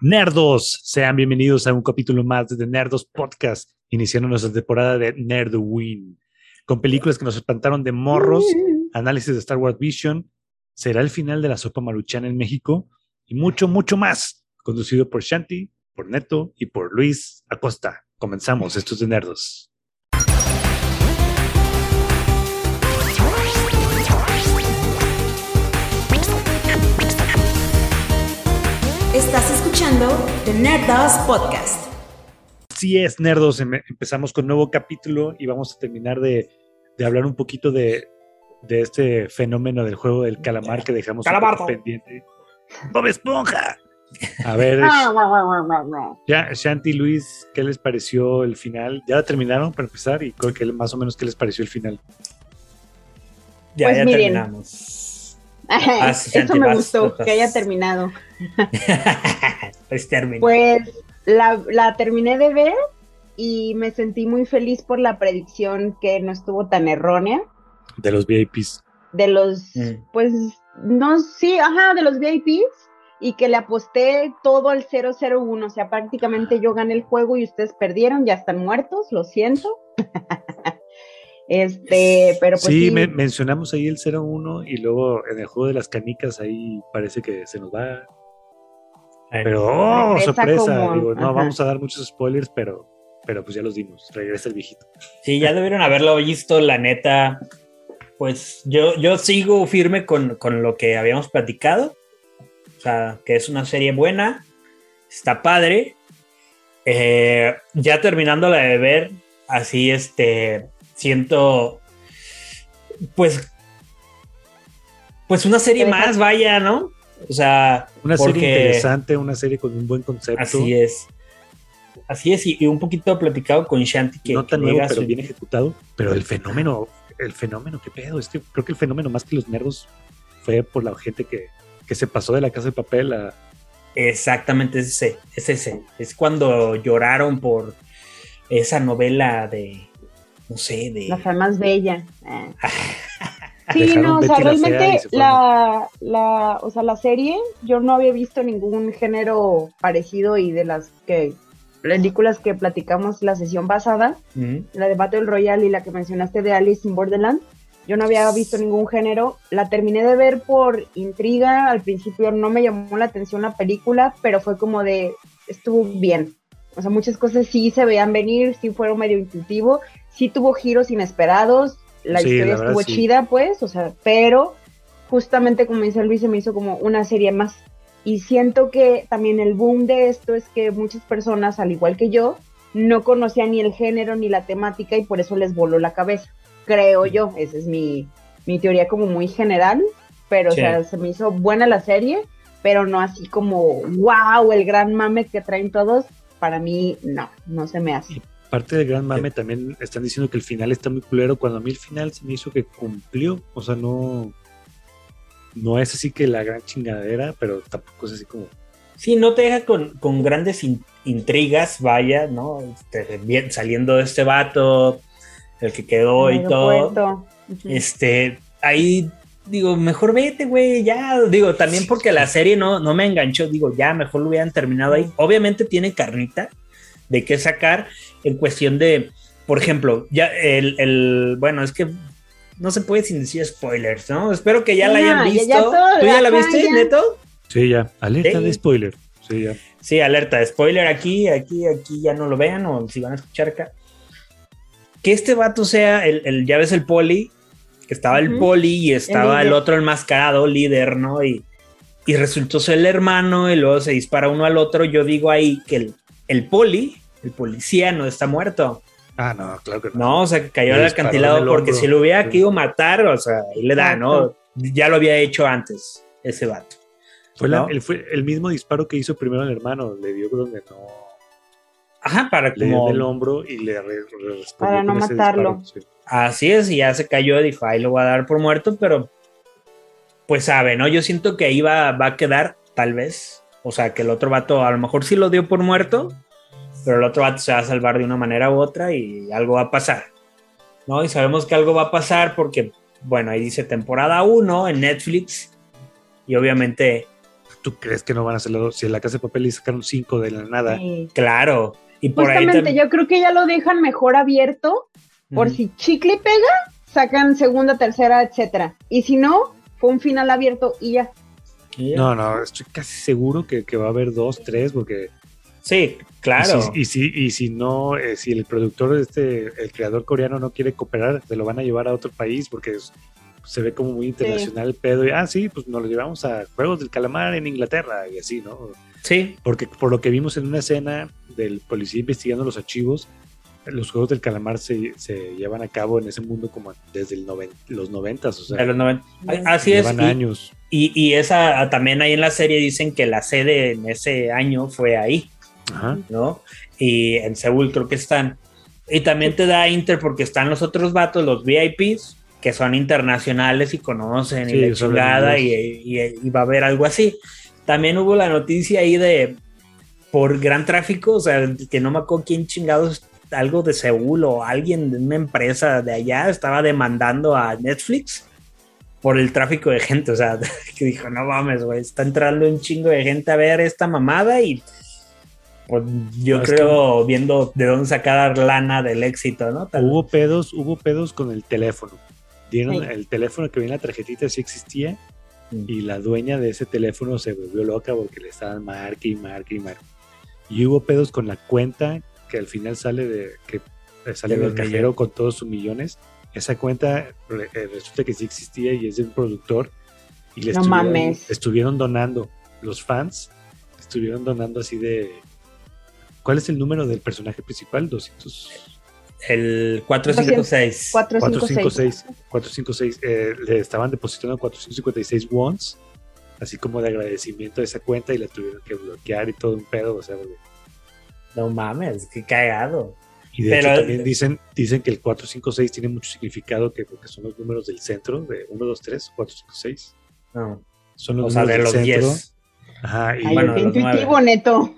Nerdos, sean bienvenidos a un capítulo más de Nerdos Podcast, iniciando nuestra temporada de Nerdwin, con películas que nos espantaron de morros, análisis de Star Wars Vision, será el final de la sopa maruchana en México y mucho, mucho más, conducido por Shanti, por Neto y por Luis Acosta. Comenzamos, estos de Nerdos. Estás escuchando The Nerdos Podcast. Sí es, Nerdos. em- Empezamos con nuevo capítulo y vamos a terminar de, de hablar un poquito de, de este fenómeno del juego del calamar que dejamos pendiente. ¡Bob Esponja! A ver, ya, Shanti, Luis, ¿qué les pareció el final? ¿Ya la terminaron para empezar? Y más o menos, ¿qué les pareció el final? Ya, Pues ya miren. terminamos. Ah, Eso me gustó, que haya terminado. es término. Pues la, la terminé de ver y me sentí muy feliz por la predicción que no estuvo tan errónea De los VIPs. de los, Mm. pues, no, sí, ajá, de los VIPs y que le aposté todo al 001, o sea, prácticamente yo gané el juego y ustedes perdieron, ya están muertos, lo siento. este, pero pues sí, sí, me- mencionamos ahí el 01 y luego en el juego de las canicas ahí parece que se nos va. Pero, oh, sorpresa. como- Digo, no ajá. vamos a dar muchos spoilers, pero, pero pues ya los dimos. Regresa el viejito. Sí, ya debieron haberlo visto, la neta. Pues yo, yo sigo firme con, con lo que habíamos platicado. O sea, que es una serie buena, está padre. Eh, ya terminando la de ver, así este, siento, pues, pues una serie más, vaya, ¿no? O sea, Una serie interesante, una serie con un buen concepto. Así es. Así es, y, y un poquito platicado con Shanti que, no tan que nuevo, pero su- bien ejecutado. Pero el fenómeno, el fenómeno, qué pedo. Es que creo que el fenómeno más que los nerdos fue por la gente que, que se pasó de la casa de papel a. Exactamente, es ese, es ese. Es cuando lloraron por esa novela de, no sé, de... la más bella. Ah. Sí, no, o sea, realmente la, la, o sea, la serie, yo no había visto ningún género parecido y de las que películas que platicamos la sesión pasada, la de Battle Royale y la que mencionaste de Alice in Borderland, yo no había visto ningún género, la terminé de ver por intriga, al principio no me llamó la atención la película, pero fue como de, estuvo bien, o sea, muchas cosas sí se veían venir, sí fueron medio intuitivo, sí tuvo giros inesperados, la Sí, historia la verdad, estuvo sí. chida, pues, o sea, pero justamente como dice Luis, se me hizo como una serie más. Y siento que también el boom de esto es que muchas personas, al igual que yo, no conocían ni el género ni la temática y por eso les voló la cabeza. Creo yo, esa es mi, mi teoría como muy general, pero Sí. o sea, se me hizo buena la serie, pero no así como, wow, el gran mame que traen todos. Para mí, no, no se me hace. Parte del gran mame también están diciendo que el final está muy culero. Cuando a mí el final se me hizo que cumplió. O sea, no. No es así que la gran chingadera, pero tampoco es así como. Sí, no te deja con, con grandes in- intrigas, vaya, ¿no? Este, bien, saliendo de este vato, el que quedó y todo. Este, ahí digo, mejor vete, güey, ya. Digo, también porque la serie no, no me enganchó, digo, ya, mejor lo hubieran terminado ahí. Obviamente tiene carnita de qué sacar en cuestión de, por ejemplo, ya el, el bueno, es que no se puede sin decir spoilers, ¿no? Espero que ya la hayan ya- visto. ya todo, ¿Tú ya la viste, ya. Neto? Sí, ya. Alerta Sí. de spoiler. Sí, ya. Sí, alerta, spoiler aquí, aquí, aquí ya no lo vean o si van a escuchar acá. Que este vato sea el, el ya ves el poli, que estaba el poli y estaba el, líder. otro enmascarado, líder, ¿no? Y, y resultó ser el hermano y luego se dispara uno al otro. Yo digo ahí que el, el poli, el policía no está muerto. Ah, no, claro que no. No, o sea, que cayó Le al acantilado porque si lo hubiera querido matar, o sea, ahí le da, ¿no? Ya lo había hecho antes, ese vato. Fue, el, fue el mismo disparo que hizo primero el hermano. Le dio donde no. Ajá, para Le dio como... en el hombro y le re- re- respondió Para no con ese matarlo. disparo, sí. Así es, y ya se cayó, dijo, ahí lo voy a dar por muerto, pero pues sabe, ¿no? Yo siento que ahí va, va a quedar, tal vez. O sea, que el otro vato a lo mejor sí lo dio por muerto, pero el otro vato se va a salvar de una manera u otra y algo va a pasar. ¿No? Y sabemos que algo va a pasar porque, bueno, ahí dice temporada 1 en Netflix y obviamente ¿Tú ¿Tú crees que no van a hacerlo? Si en la casa de papel le sacaron cinco de la nada. Sí. Claro. Y por ahí Justamente, tam- yo creo que ya lo dejan mejor abierto, por si chicle pega, sacan segunda, tercera, etcétera. Y si no, fue un final abierto y ya. Y ya. No, no, estoy casi seguro que, que va a haber dos, tres, porque. Sí, claro. Y si, y si, y si no, eh, si el productor, este, el creador coreano no quiere cooperar, se lo van a llevar a otro país porque es- se ve como muy internacional el pedo. Y, ah, sí, pues nos lo llevamos a Juegos del Calamar en Inglaterra y así, ¿no? Sí, Porque por lo que vimos en una escena del policía investigando los archivos, los Juegos del Calamar se, se llevan a cabo en ese mundo como desde el noven- los noventas, o sea, de los 90. Así es. llevan y- años. Y, y esa también ahí en la serie dicen que la sede en ese año fue ahí, Ajá. ¿no? Y en Seúl creo que están. Y también te da Inter porque están los otros vatos, los VIPs, que son internacionales y conocen Sí, y la chingada y, y- y va a haber algo así. También hubo la noticia ahí de por gran tráfico, o sea, que no me acuerdo quién chingados, algo de Seúl o alguien de una empresa de allá estaba demandando a Netflix por el tráfico de gente, o sea, que dijo, no mames, güey, está entrando un chingo de gente a ver esta mamada y yo No, es creo viendo de dónde sacar lana del éxito, ¿no? Tal- Hubo pedos, hubo pedos con el teléfono. Dieron Sí. el teléfono que viene en la tarjetita sí existía Mm. y la dueña de ese teléfono se volvió loca porque le estaban marque y marque y marque. Y hubo pedos con la cuenta que al final sale de que eh, sale De del cajero millones. con todos sus millones. Esa cuenta re- eh, resulta que sí existía y es de un productor y le No estuvieron, mames. estuvieron donando los fans estuvieron donando así de ¿Cuál es el número del personaje principal? 200 El 456. 456. 456, 456 eh, le estaban depositando 456 wons, así como de agradecimiento a esa cuenta y la tuvieron que bloquear y todo un pedo, o sea, No mames, qué cagado. y de Pero- hecho también dicen, dicen que el 456 tiene mucho significado que porque son los números del centro, de 1, 2, 3, 456, No, son los o sea, números de los del centro, 10. Ajá, y, Ay, bueno, intuitivo, neto.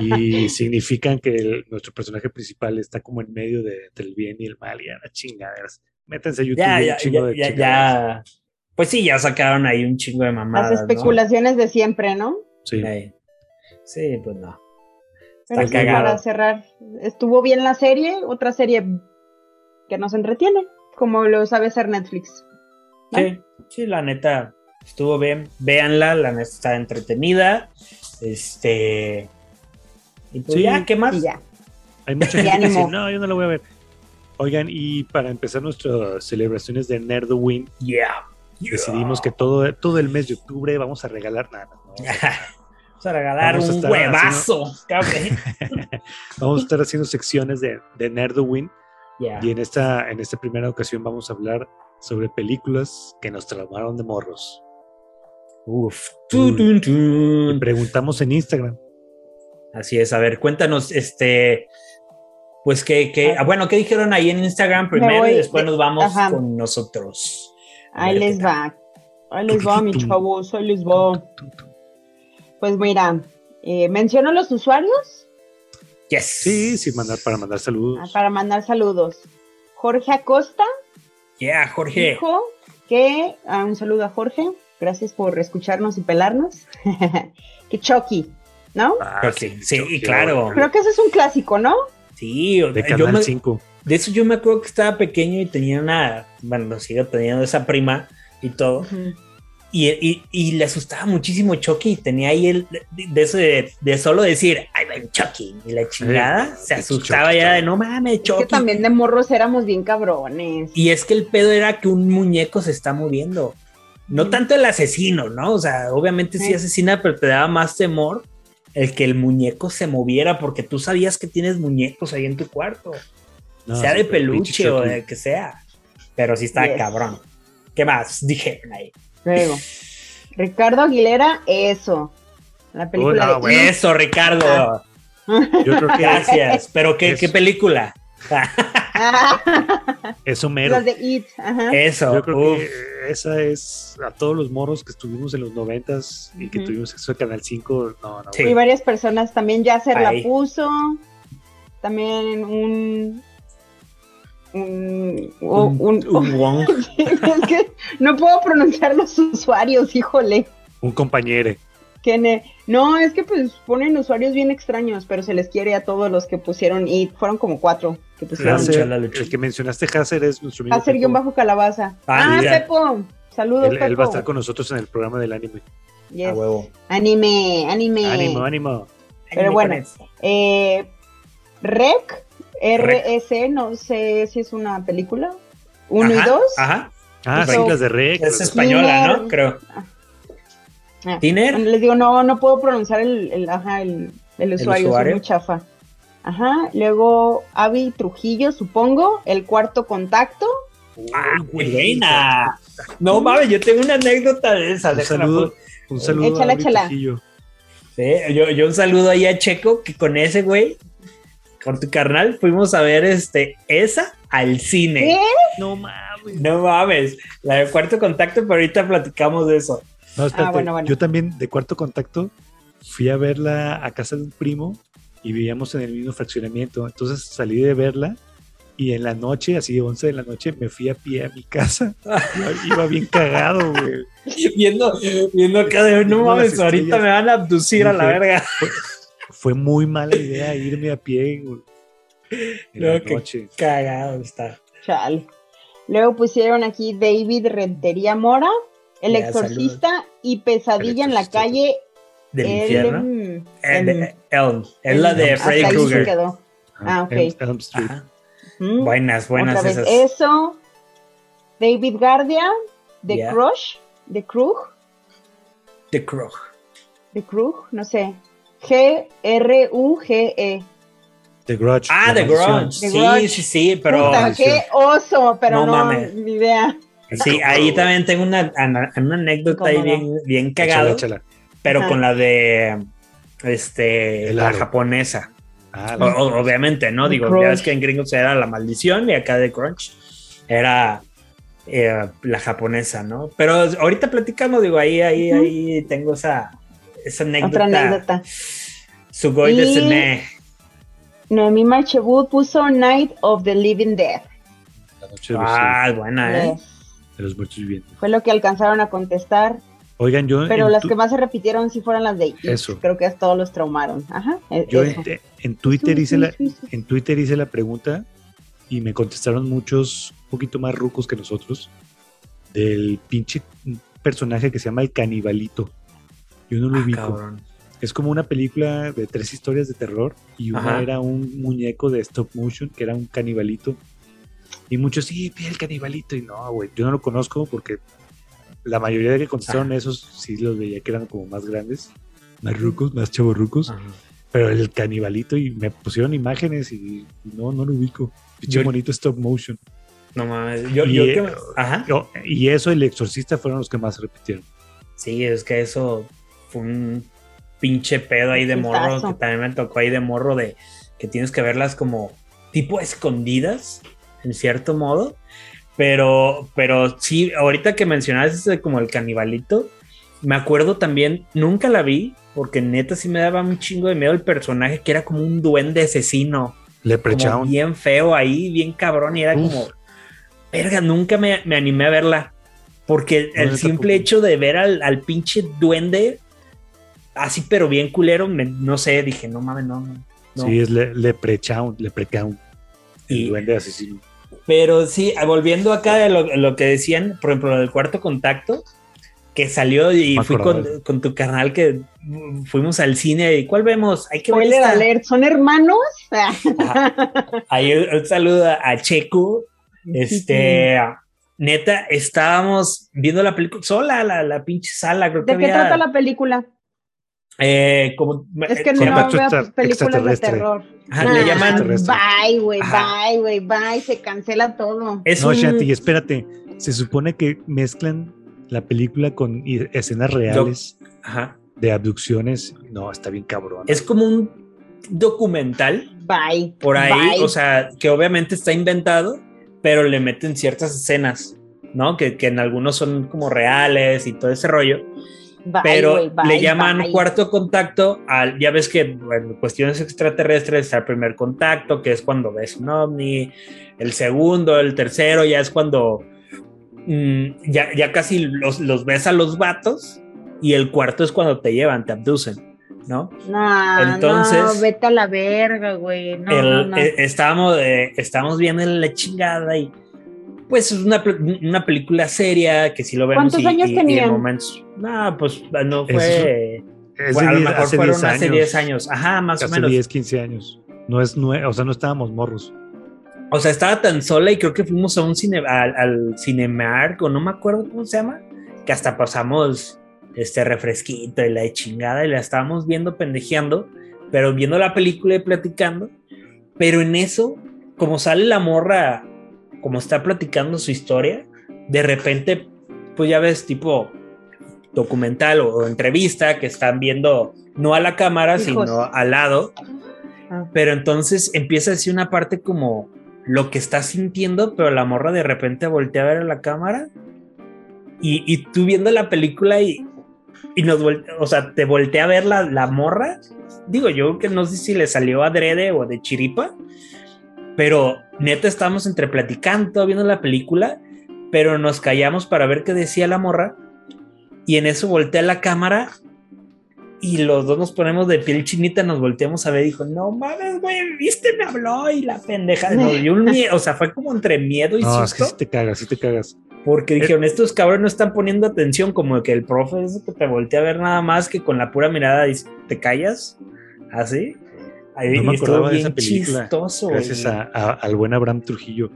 y significan que el- nuestro personaje principal está como en medio de, entre el bien y el mal, y a la chingaderas. Métanse a YouTube, Ya, hay un ya, chingo ya, de ya, ya. Pues sí, ya sacaron ahí un chingo de mamadas. Las ¿no? especulaciones de siempre, ¿no? Sí. Sí. Sí, pues no. Pero Está sí, cagado. para cerrar, estuvo bien la serie, otra serie que nos entretiene, como lo sabe hacer Netflix. ¿no? Sí, sí, la neta estuvo bien. Véanla, la neta está entretenida. Este. Y pues Sí, ya, ¿qué más? Ya. Hay mucha gente que dice, no, yo no la voy a ver. Oigan, y para empezar nuestras celebraciones de Nerdowin, Yeah. decidimos que todo, todo el mes de octubre vamos a regalar nada. ¿no? Vamos a regalar Vamos un huevazo. Vamos a estar haciendo secciones de, de Nerdowin Ya. y en esta, en esta primera ocasión vamos a hablar sobre películas que nos traumaron de morros. Uf. Tun, tun. preguntamos en Instagram. Así es, a ver, cuéntanos, este, pues que, que, ah, bueno, ¿qué dijeron ahí en Instagram primero voy y después de- nos vamos ajá. con nosotros? Ahí les va. Ahí les va, mis chavos, ahí les va. Pues mira, eh, menciono los usuarios Yes. Sí, sí, mandar, para mandar ah, saludos. para mandar saludos. Jorge Acosta Yeah, Jorge. dijo que, ah, un saludo a Jorge, gracias por escucharnos y pelarnos, que Chucky, ¿no? Ah, Creo que sí, Chucky, claro. Creo que ese es un clásico, ¿no? Sí, o- De yo Canal me- 5. de eso yo me acuerdo que estaba pequeño y tenía una, bueno, sigo teniendo esa prima y todo. Ujú. Y, y- y le asustaba muchísimo Chucky. y Tenía ahí el de, eso de, de solo decir, ay, ven Chucky. Y la chingada Eh, se asustaba Chucky, ya de no mames, Es Chucky. que también de morros éramos bien cabrones. Y es que el pedo era que un muñeco se está moviendo. No tanto el asesino, ¿no? O sea, obviamente sí Sí. asesina, pero te daba más temor el que el muñeco se moviera porque tú sabías que tienes muñecos ahí en tu cuarto. No, sea de peluche o de que sea. Pero sí está Yes. cabrón. ¿Qué más dijeron ahí? Luego, Ricardo Aguilera, eso. La película no, de Bueno. Eso, Ricardo. Yo creo que Gracias. Pero ¿qué, qué película? es Homero. Las de It, ajá. Eso. Yo creo uf. que esa es a todos los morros que estuvimos en los noventas y que tuvimos acceso a Canal 5. No, no, Sí. Y varias personas también Yasser la Ahí. puso. También un. Un. o- un- un Wong. es que no puedo pronunciar los usuarios, híjole. un compañero. Que ne- no, es que pues ponen usuarios bien extraños, pero se les quiere a todos los que pusieron y fueron como cuatro que la el que mencionaste, Hasser, es nuestro amigo. Hacer guion bajo calabaza. Ah, Ah. Pepo. Saludos, Él, él Pepo. va a estar con nosotros en el programa del anime. Yes. A huevo. Anime, anime. Ánimo, ánimo. Pero bueno, eh, Rec, RS, no sé si es una película. Uno y dos. Ajá. Ah, Eso- sí, las de Rec. Es española, ¿no? Creo. Ah, Tiner. Les digo, no, no puedo pronunciar el, el, ajá, el, el usuario, usuario? soy muy chafa. Ajá, luego Avi Trujillo, supongo, el cuarto contacto. Ah, buena. No mames, yo tengo una anécdota de esa. Un saludo, un saludo Échala, a échala. Trujillo. Sí, yo, yo un saludo ahí a Checo, que con ese güey, con tu carnal, fuimos a ver este, esa al cine. ¿Qué? No mames. No mames, la de cuarto contacto, pero ahorita platicamos de eso. No, espérate, Ah, bueno, bueno. Yo también, de cuarto contacto, fui a verla a casa de un primo y vivíamos en el mismo fraccionamiento. Entonces salí de verla y en la noche, así 11 de la noche, me fui a pie a mi casa. Iba, iba bien cagado, güey. viendo, viendo acá de no mames, ahorita me van a abducir a la verga. Fue muy mala idea irme a pie güey, en No, la que- noche. Cagado está. Chale. Luego pusieron aquí David Rentería Mora, El Ya, Exorcista y Pesadilla El en la calle Del El- infierno. el- de- Elm. Es la de Freddy Krueger. quedó. Ah, ok. Elm, Street. Mm. Buenas, buenas Otra vez esas. eso. David Guardia, The Ya. Crush, The Krug, The Crow. The Krug, no sé. G-R-U-G-E. The Grudge. Ah, The. Grudge. The Sí, Grudge. sí, sí, pero Puta, qué oso, pero No no, mames. ni idea. sí, ahí también tengo una, una anécdota ahí ¿Cómo no? bien, bien échala. Pero Ajá. con la de este la japonesa. Ah, o- obviamente, ¿no? Digo, Grudge. ya ves que en Gringos era la maldición y acá de Crunch era eh, la japonesa, ¿no? Pero ahorita platicamos, digo, ahí, ahí, ahí tengo esa, esa anécdota. Otra anécdota. Sugoi de Y- Sene. Noemí Marchebut puso Night of the Living Dead. La noche de los, Ah, buena, ¿eh? De los muertos vivientes. Fue lo que alcanzaron a contestar, Oigan, yo. pero las tu- que más se repitieron sí fueron las de It. Eso. Creo que a todos los traumaron. Ajá. e- Yo en, en Twitter hice la, en Twitter hice la pregunta y me contestaron muchos un poquito más rucos que nosotros del pinche personaje que se llama el canibalito. Yo no lo Ah, ubico. cabrón. Es como una película de tres historias de terror y una Ajá. era un muñeco de stop motion que era un canibalito. Y muchos, sí, el canibalito. Y no, güey, yo no lo conozco porque la mayoría de que contestaron esos sí los veía que eran como más grandes, más rucos, más chavorrucos. Ajá. Pero el canibalito y me pusieron imágenes y no, no lo ubico. Pinche bonito stop motion. No mames. Yo, Y, yo eh, que- Ajá. Yo- y eso, el exorcista fueron los que más repitieron. Sí, es que eso fue un pinche pedo ahí de morro que también me tocó ahí de morro de que tienes que verlas como tipo escondidas en cierto modo. Pero, pero sí, ahorita que mencionabas eso de como el canibalito, me acuerdo también, nunca la vi, porque neta sí me daba un chingo de miedo el personaje que era como un duende asesino, como Leprechaun. bien feo ahí, bien cabrón, y era Uf. como, verga, nunca me, me animé a verla. Porque No, el simple hecho de ver al, al pinche duende, así pero bien culero, me- no sé, dije, no mames, no. no, no". Sí, es le, Leprechaun, Leprechaun. El Y- duende asesino. Pero sí, volviendo acá de lo, lo que decían, por ejemplo, lo del cuarto contacto, que salió y Me fui con, con tu carnal que mm, fuimos al cine y ¿cuál vemos? Hay que ver Spoiler esta. alert, ¿son hermanos? Ajá. Ahí un, un saludo a Checo. Este, neta, estábamos viendo la película sola, la, la pinche sala, creo que ¿De qué había, trata la película? Eh, como, Es que eh, no veo películas de terror. ajá, le llaman. Bye, güey, bye, güey, bye. Se cancela todo. es No, un, Shanti, espérate. Se supone que mezclan la película con escenas reales ajá, de abducciones. No, está bien cabrón. es como un documental Bye. por ahí, bye. o sea, que obviamente está inventado, pero le meten ciertas escenas, ¿no? Que, que en algunos son como reales y todo ese rollo, Bye, pero bye, le llaman bye. cuarto contacto al, ya ves que en cuestiones extraterrestres está el primer contacto, que es cuando ves un ovni, el segundo, el tercero, ya es cuando mm, ya, ya casi los, los ves a los vatos y el cuarto es cuando te llevan, te abducen, ¿no? No, Entonces- no, vete a la verga, güey. No, no, no. eh, estábamos, eh, estábamos viendo la chingada y pues es una, una película seria que si lo vemos ¿Cuántos y, años y- y en tenían? momentos no pues no fue, Es fue- de a lo mejor hace fueron 10 hace años. 10 años ajá más o Hace menos 10, 15 años. No es nue- o sea, no estábamos morros. o sea estaba tan sola y creo que fuimos a un cine al, al Cinemark o no me acuerdo cómo se llama que hasta pasamos este refresquito y la de chingada y la estábamos viendo pendejeando pero viendo la película y platicando pero en eso como sale la morra como está platicando su historia de repente pues ya ves tipo documental o, o entrevista que están viendo no a la cámara Hijos. sino al lado Ah. pero entonces empieza a decir una parte como lo que está sintiendo, pero la morra de repente voltea a ver a la cámara y, y tú viendo la película y, y nos voltea, o sea, te voltea a ver la, la morra. Digo, yo que no sé si le salió adrede o de chiripa, pero neta estamos entre platicando, viendo la película, pero nos callamos para ver qué decía la morra y en eso voltea la cámara y los dos nos ponemos de piel chinita, nos volteamos a ver y dijo, no mames, güey, viste, me habló y la pendeja nos dio un miedo, o sea, fue como entre miedo y No, es que susto, sí te cagas, sí te cagas. porque dijeron, estos cabrones no están poniendo atención, como que el profe es que te voltea a ver nada más que con la pura mirada dice, ¿te callas? ¿Así? Ahí No me acordaba de esa película, chistoso, Gracias a, a- al buen Abraham Trujillo.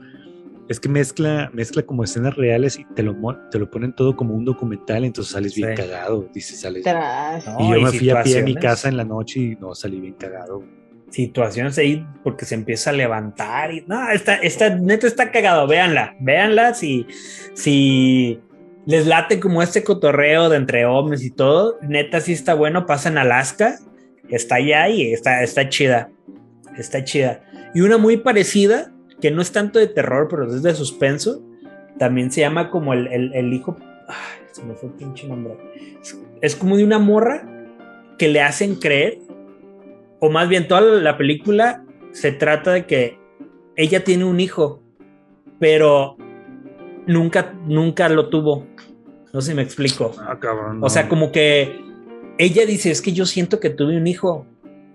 Es que mezcla, mezcla como escenas reales y te lo, te lo ponen todo como un documental, entonces sales bien cagado. Dices, sales. No, y yo y me fui a pie a mi casa en la noche y no salí bien cagado. situaciones ahí porque se empieza a levantar y no, está, está, neta está cagado, véanla, véanla si, si les late como este cotorreo de entre hombres y todo, neta sí está bueno, pasa en Alaska, está allá y está, está chida, está chida. Y una muy parecida, que no es tanto de terror, pero es de suspenso, también se llama como el, el- el hijo, ay, se me fue el pinche nombre, es, es como de una morra que le hacen creer o más bien toda la película se trata de que ella tiene un hijo, pero nunca, nunca lo tuvo. No sé si me explico. Ah, cabrón. O sea, como que ella dice, es que yo siento que tuve un hijo.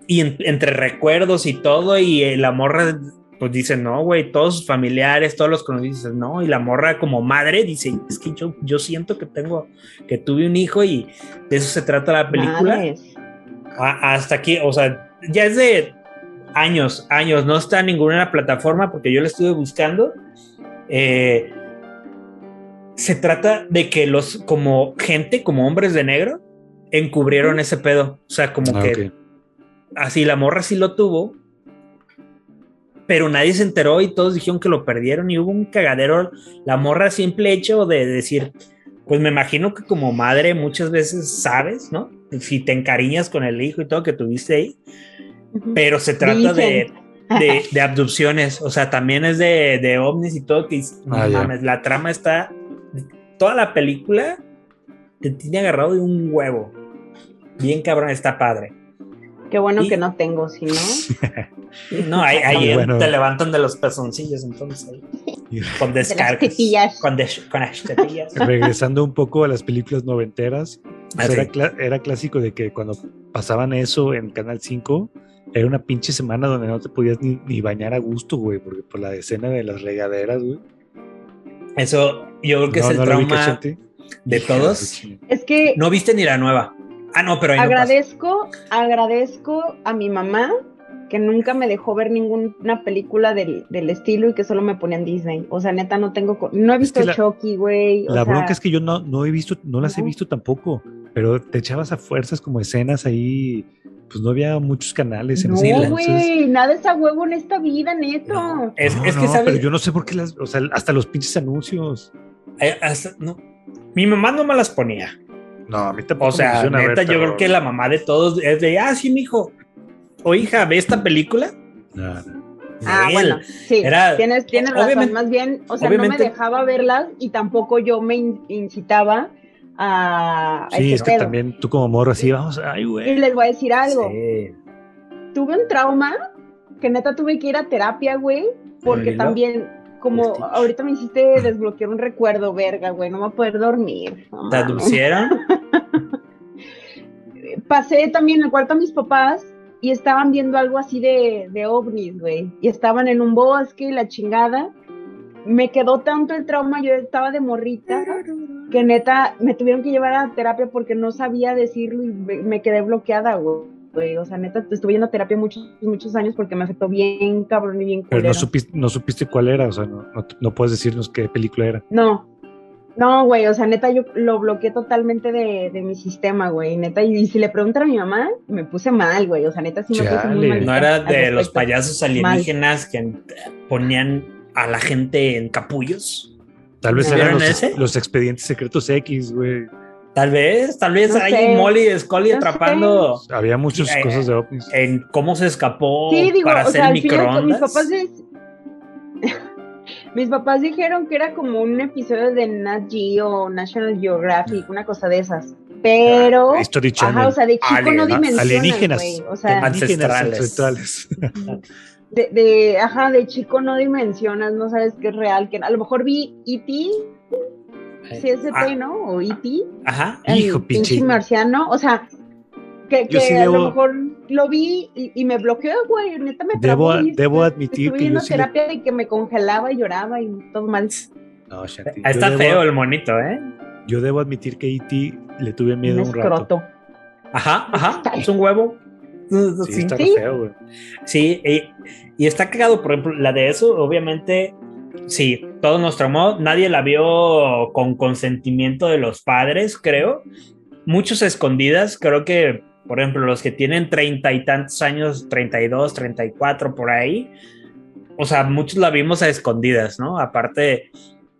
Y en- entre recuerdos y todo, y eh, la morra, pues dice, no, güey, todos sus familiares, todos los conocidos, dicen, no, y la morra como madre dice, es que yo, yo siento que tengo, que tuve un hijo y de eso se trata la película. A- hasta aquí, o sea, ya es de años, años, no está en ninguna plataforma porque yo la estuve buscando. Eh, se trata de que los, como gente, como hombres de negro, encubrieron ese pedo. O sea, como Ah, que así la morra sí lo tuvo, pero nadie se enteró y todos dijeron que lo perdieron y hubo un cagadero. La morra simple hecho de decir, pues me imagino que como madre muchas veces sabes, ¿no? Si te encariñas con el hijo y todo que tuviste ahí, pero se trata de, de, de abducciones, o sea, también es de, de ovnis y todo, que no Ah, mames, la trama está, toda la película te tiene agarrado de un huevo. Bien cabrón, está padre. Qué bueno Y- que no tengo, si no. No, ahí, ahí Bueno. te levantan de los pezoncillos, entonces, con descargas. Con, des- con las tetillas. Regresando un poco a las películas noventeras, pues Ah, era, era clásico de que cuando pasaban eso en Canal 5, era una pinche semana donde no te podías ni, ni bañar a gusto, güey, porque por la escena de las regaderas, güey. Eso yo creo que No, es el no lo vi, trauma. De todos. chingada. Es que No viste ni la nueva. Ah, no, pero ahí no pasa. agradezco, agradezco a mi mamá que nunca me dejó ver ninguna película del, del estilo y que solo me ponían Disney. O sea, neta, no tengo. No he Es visto que la- Chucky, güey. o La sea, bronca es que yo no, no he visto, no las he No. visto tampoco, pero te echabas a fuerzas como escenas ahí, pues no había muchos canales en No, ese güey, nada es a huevo en esta vida, neto. No, es, No, es que no, sabes. pero yo no sé por qué las, o sea, hasta los pinches anuncios. eh, hasta- no. Mi mamá no me las ponía. No, a mí tampoco O sea, me ver neta, yo creo que la mamá de todos es de, ah, sí, mijo. O hija, ve esta película. No, no. Ah, bueno, sí, Era- tienes, tienes razón. Más bien, o sea, no me dejaba verlas y tampoco yo me in- incitaba a, Sí, es que pedo. también tú como morro así, vamos, ay, Y güey. les voy a decir algo. Sí. Tuve un trauma que neta tuve que ir a terapia, güey, porque también, como Este. ahorita me hiciste desbloquear un recuerdo, verga, güey, no me voy a poder dormir. no ¿Te aducieron? pasé también al cuarto a mis papás y estaban viendo algo así de, de ovnis, güey. Y estaban en un bosque y la chingada. Me quedó tanto el trauma, yo estaba de morrita, que neta me tuvieron que llevar a terapia porque no sabía decirlo y me me quedé bloqueada, güey. O sea, neta, estuve yendo a terapia muchos, muchos años porque me afectó bien cabrón y bien Pero culero. no supiste, no supiste cuál era, o sea, no, no, no puedes decirnos qué película era. No, no, güey, o sea, neta, yo lo bloqueé totalmente de, de mi sistema, güey, neta, y, si le preguntan a mi mamá, me puse mal, güey, o sea, neta, sí me puse muy mal. No era de los payasos alienígenas que ponían a la gente en capullos. Tal vez ¿No eran los, los expedientes secretos X, güey. Tal vez, tal vez No hay sé. Molly y Scully No atrapando Había muchas eh, cosas de ovnis. en cómo se escapó Sí, digo, para o hacer sea, mis microondas. papás es- Mis papás dijeron que era como un episodio de Nat Geo o National Geographic, una cosa de esas. Pero, Ah, History Channel. ajá, o sea, de chico Alien- no dimensionas, alienígenas. güey. O sea, ancestrales. ancestrales. de, de, ajá, de chico no dimensionas, no sabes qué es real, que a lo mejor vi E.T., CSP, Ah, ¿no? O E.T., Ajá. el Hijo, pinche. marciano, o sea, que, Yo que sí a debo- lo mejor lo vi y, y me bloqueó, güey, neta me Debo, trabó y debo admitir Estuve que yo sí le- terapia de que me congelaba y lloraba y todo mal. No, Shanti, yo Está debo- feo el monito, ¿eh? Yo debo admitir que E.T. le tuve miedo Un un rato. Ajá, ajá. Es un huevo. Sí, Sí, está Sí. feo, güey. Sí, y, y está cagado, por ejemplo, la de eso, obviamente, sí, todo nos traumó, nadie la vio con consentimiento de los padres, creo. Muchos escondidas, creo que, por ejemplo, los que tienen treinta y tantos años, 32, 34, por ahí, o sea, muchos la vimos a escondidas, ¿no? Aparte,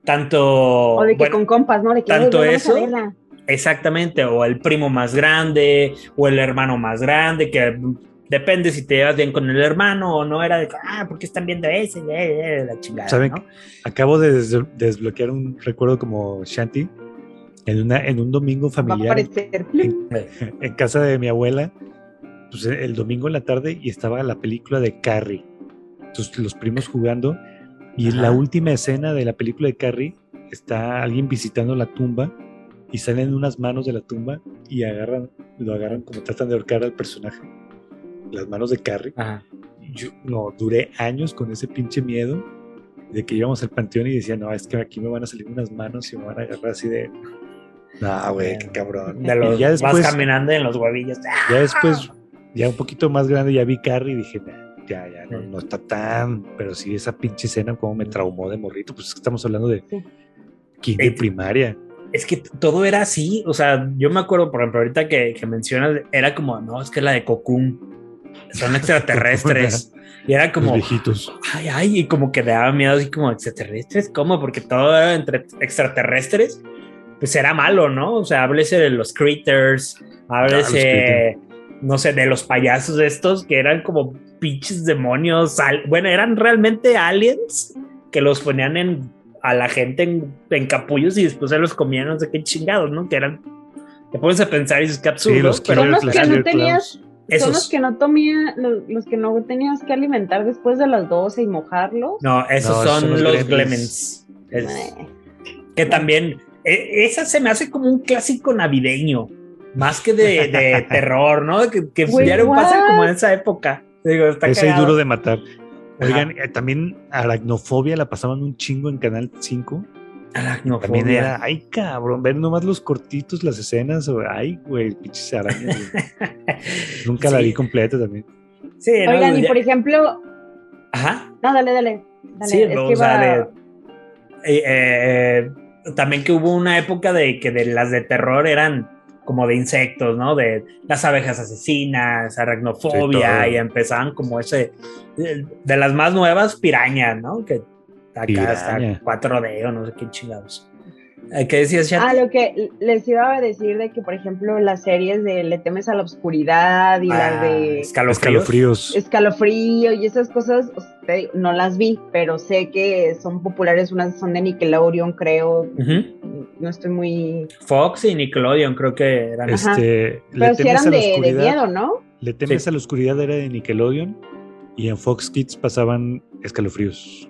tanto... O de que bueno, con compas, ¿no? De que tanto "Oye, vamos a eso, verla". Exactamente, o el primo más grande, o el hermano más grande, que depende si te llevas bien con el hermano o no, era de, ah, ¿por qué están viendo ese? Eh, eh, La chingada, ¿Saben. Acabo de des- desbloquear un recuerdo como Shanti en, una, en un domingo familiar en, aparecer. en casa de mi abuela, pues el domingo en la tarde y estaba la película de Carrie. Entonces los primos jugando y Ajá. la última escena de la película de Carrie está alguien visitando la tumba y salen unas manos de la tumba y agarran, lo agarran como tratan de ahorcar al personaje. Las manos de Carrie. Ajá. Yo no, duré años con ese pinche miedo de que íbamos al panteón y decía, no, es que aquí me van a salir unas manos y me van a agarrar así de. No, güey, qué cabrón. De Y los, ya vas después, caminando en los huevillos. ya después, ya un poquito más grande, ya vi Carrie y dije, "Nah, ya, ya, no, no está tan. Pero sí, esa pinche escena, como me traumó de morrito, pues es que estamos hablando de kinder Eh, primaria. Es que todo era así, o sea, yo me acuerdo, por ejemplo, ahorita que, que mencionas, era como, no, es que la de Cocoon, son extraterrestres. y era Los como, viejitos. ay, ay, y como que daba miedo así como extraterrestres, ¿cómo? Porque todo era entre extraterrestres, pues era malo, ¿no? O sea, háblese de los critters, háblese, no sé, de los payasos estos que eran como pinches demonios, bueno, eran realmente aliens que los ponían en, a la gente en, en capullos y después se los comían, no sé qué chingados, ¿no? Que eran, te pones a pensar y dices que absurdo, Sí, los pero Son los que no tenías- Son los que no tomía, los, los que no tenías que alimentar después de las 12 y mojarlos. no, esos No, son son los los. Es- Eh, Que también, e- esa se me hace como un clásico navideño, más que de, de terror, ¿no? Que, que diario pasa what? como en esa época. Digo, está Ese es duro de matar. Oigan, eh, también Aracnofobia la pasaban un chingo en Canal 5. Aracnofobia. También era, ay cabrón, ver nomás los cortitos, las escenas, o, ay güey, pinches arañas. Nunca la Sí. vi completa también. Sí, no, Oigan, y ya- por ejemplo, Ajá. no, dale, dale. dale Sí, es que va- de- eh, eh, también que hubo una época de que de las de terror eran como de insectos, ¿no? De las abejas asesinas, aracnofobia, Sí, y empezaban como ese, de, de las más nuevas, piraña, ¿no? Que acá está Piraña. 4D o no sé qué chingados. Eh, ¿Qué decías, Chat? Ah, lo que les iba a decir de que, por ejemplo, las series de Le temes a la oscuridad y las de escalofríos. Escalofríos. Escalofrío y esas cosas, o sea, no las vi, pero sé que son populares, unas son de Nickelodeon, creo. Ujú. No estoy muy... Fox y Nickelodeon creo que eran. Este, le Pero temes eran a la de, de miedo, ¿no? Le temes Sí. a la oscuridad era de Nickelodeon y en Fox Kids pasaban escalofríos.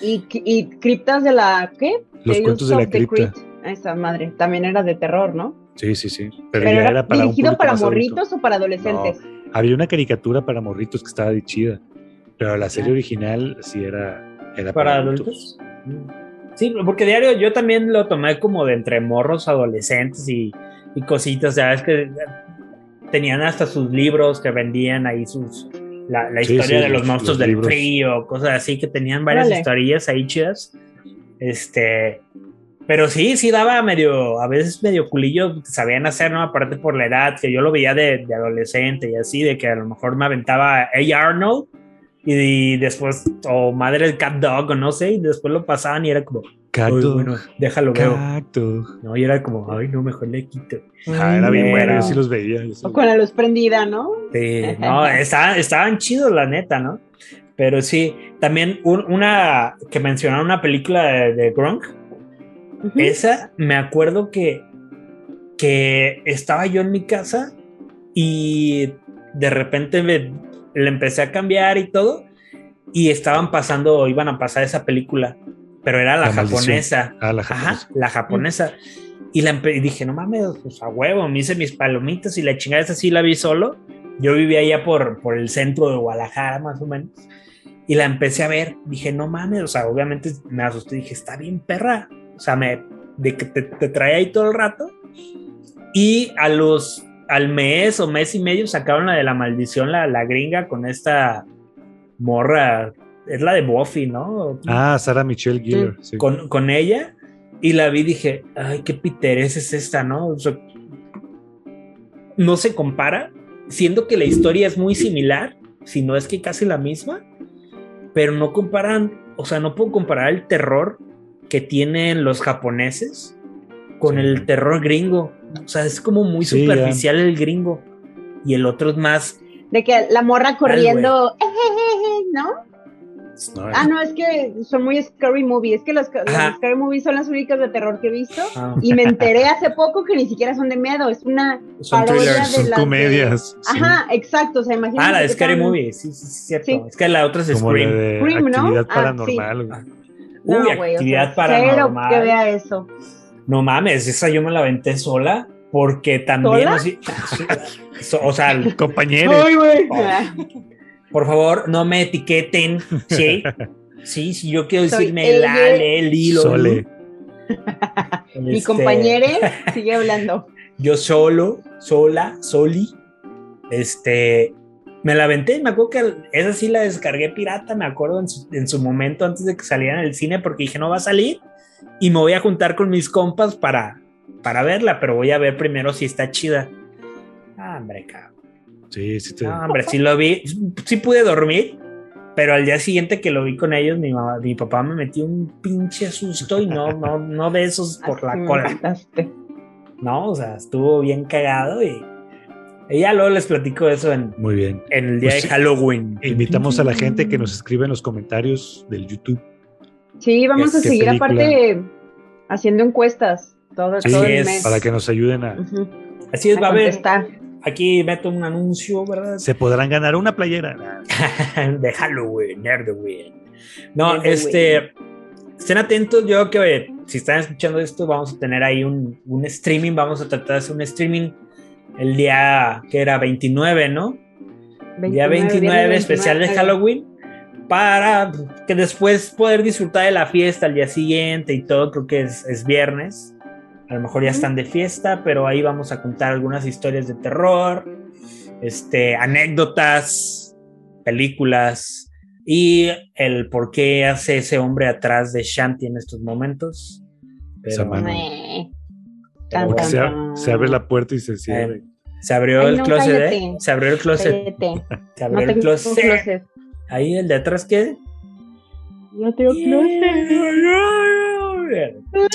Y, y criptas de la... ¿Qué? Los Tales cuentos de la cripta. Esa madre, también era de terror, ¿no? Sí, sí, sí. Pero, Pero ya era, era para un dirigido público para adulto. morritos o para adolescentes. Había una caricatura para morritos que estaba de chida. Pero la serie Ah. original sí era, era para adultos. Sí, porque diario yo también lo tomé como de entre morros adolescentes y, y cositas, ya es que tenían hasta sus libros que vendían ahí sus la, la Sí, historia sí, de los, los- monstruos los del frío, cosas así que tenían varias Órale. historias ahí chidas. Este, pero sí, sí daba medio, a veces medio culillo, sabían hacer, ¿no? Aparte por la edad, que yo lo veía de, de adolescente y así, de que a lo mejor me aventaba A. Arnold y, después, o Madre del Cat Dog, o no sé, y después lo pasaban y era como, Cacto. "Uy, bueno, déjalo veo. Cacto. No, y era como, ay, no, mejor le quito. Ah, era bien bueno, yo sí los veía. sí O con la luz prendida, ¿no? Sí, no, estaban, estaban chidos, la neta, ¿no? Pero sí, también un- una que mencionaron una película de, de Gronk, esa me acuerdo que, que estaba yo en mi casa y de repente me, le empecé a cambiar y todo y estaban pasando, iban a pasar esa película, pero era la, japonesa. Ah, la Ajá, japonesa. la japonesa. Y, la y dije, no mames, pues a huevo, me hice mis palomitas y la chingada esa sí la vi solo. Yo vivía allá por, por el centro de Guadalajara, más o menos. Y la empecé a ver. Dije, no mames, o sea, obviamente me asusté. Dije, está bien perra. O sea, me, de que te, te trae ahí todo el rato. Y a los, al mes o mes y medio sacaron la de la maldición, la, la gringa, con esta morra. Es la de Buffy, ¿no? Ah, Sarah Michelle Gellar. sí. con, con ella y la vi y dije, ay, qué piterés es esta, ¿no? O sea, no se compara, siendo que la historia es muy similar, si no es que casi la misma, pero no comparan, o sea, no puedo comparar el terror que tienen los japoneses con Sí. el terror gringo. O sea, es como muy Sí, superficial el gringo y el otro es más... De que la morra corriendo, ¿no? No, Ah, no, es que son muy scary movies. Es que los, los scary movies son las únicas de terror que he visto. ah, Y me enteré hace poco que ni siquiera son de miedo. Es una son thrillers. son las de- comedias. sí. Ajá, exacto. O sea, imagínate. Ah, la de Scary Movie, sí, sí, sí, cierto. Sí. Es que la otra es Como Scream. de Scream, ¿no? actividad Ah, paranormal. güey. No, Uy, güey, o actividad sea, paranormal. Que vea eso. No mames, esa yo me la aventé sola porque también ¿Sola? así. o sea, Compañeros. Oh. Por favor, no me etiqueten. Sí. Sí, sí, yo quiero Soy decirme ella. la, le, lilo. Sole. Mi Este, compañero sigue hablando. Yo solo, sola, soli. Este. Me la aventé, me acuerdo que esa sí la descargué pirata, me acuerdo en su, en su momento antes de que saliera en el cine, porque dije no va a salir y me voy a juntar con mis compas para, para verla, pero voy a ver primero si está chida. Ah, hombre, cabrón. Sí, sí. Te... No, hombre, sí lo vi. Sí pude dormir, pero al día siguiente que lo vi con ellos, mi, mamá, mi papá me metió un pinche susto y no, no, no de esos por la cola. No, o sea, estuvo bien cagado y, y ya luego les platico eso en, Muy bien. en el día Pues de sí. Halloween. Invitamos a la gente que nos escribe en los comentarios del YouTube. Sí, vamos a ¿Qué seguir película? aparte haciendo encuestas todo, Sí, todo el es, mes. Para que nos ayuden a. Ujú. Así es, A va a haber. Aquí meto un anuncio, ¿verdad? Se podrán ganar una playera. de Halloween, Nerdoween. No, este. Estén atentos, yo creo que eh, si están escuchando esto, vamos a tener ahí un, un streaming. Vamos a tratar de hacer un streaming el día que era 29, ¿no? día 29, viernes especial de 29. Halloween. Para que después poder disfrutar de la fiesta al día siguiente y todo, creo que es, es viernes. A lo mejor ya están de fiesta, pero ahí vamos a contar algunas historias de terror, este, anécdotas, películas y el por qué hace ese hombre atrás de Shanti en estos momentos. Esa Pero, mano. Eh, pero se, abre la puerta y se cierra. Eh, se abrió Ay, el no, closet, cállate. ¿eh? Se abrió el closet. cállate. Se No abrió el closet. closet. Ahí el de atrás, ¿qué? No tengo closet. Pues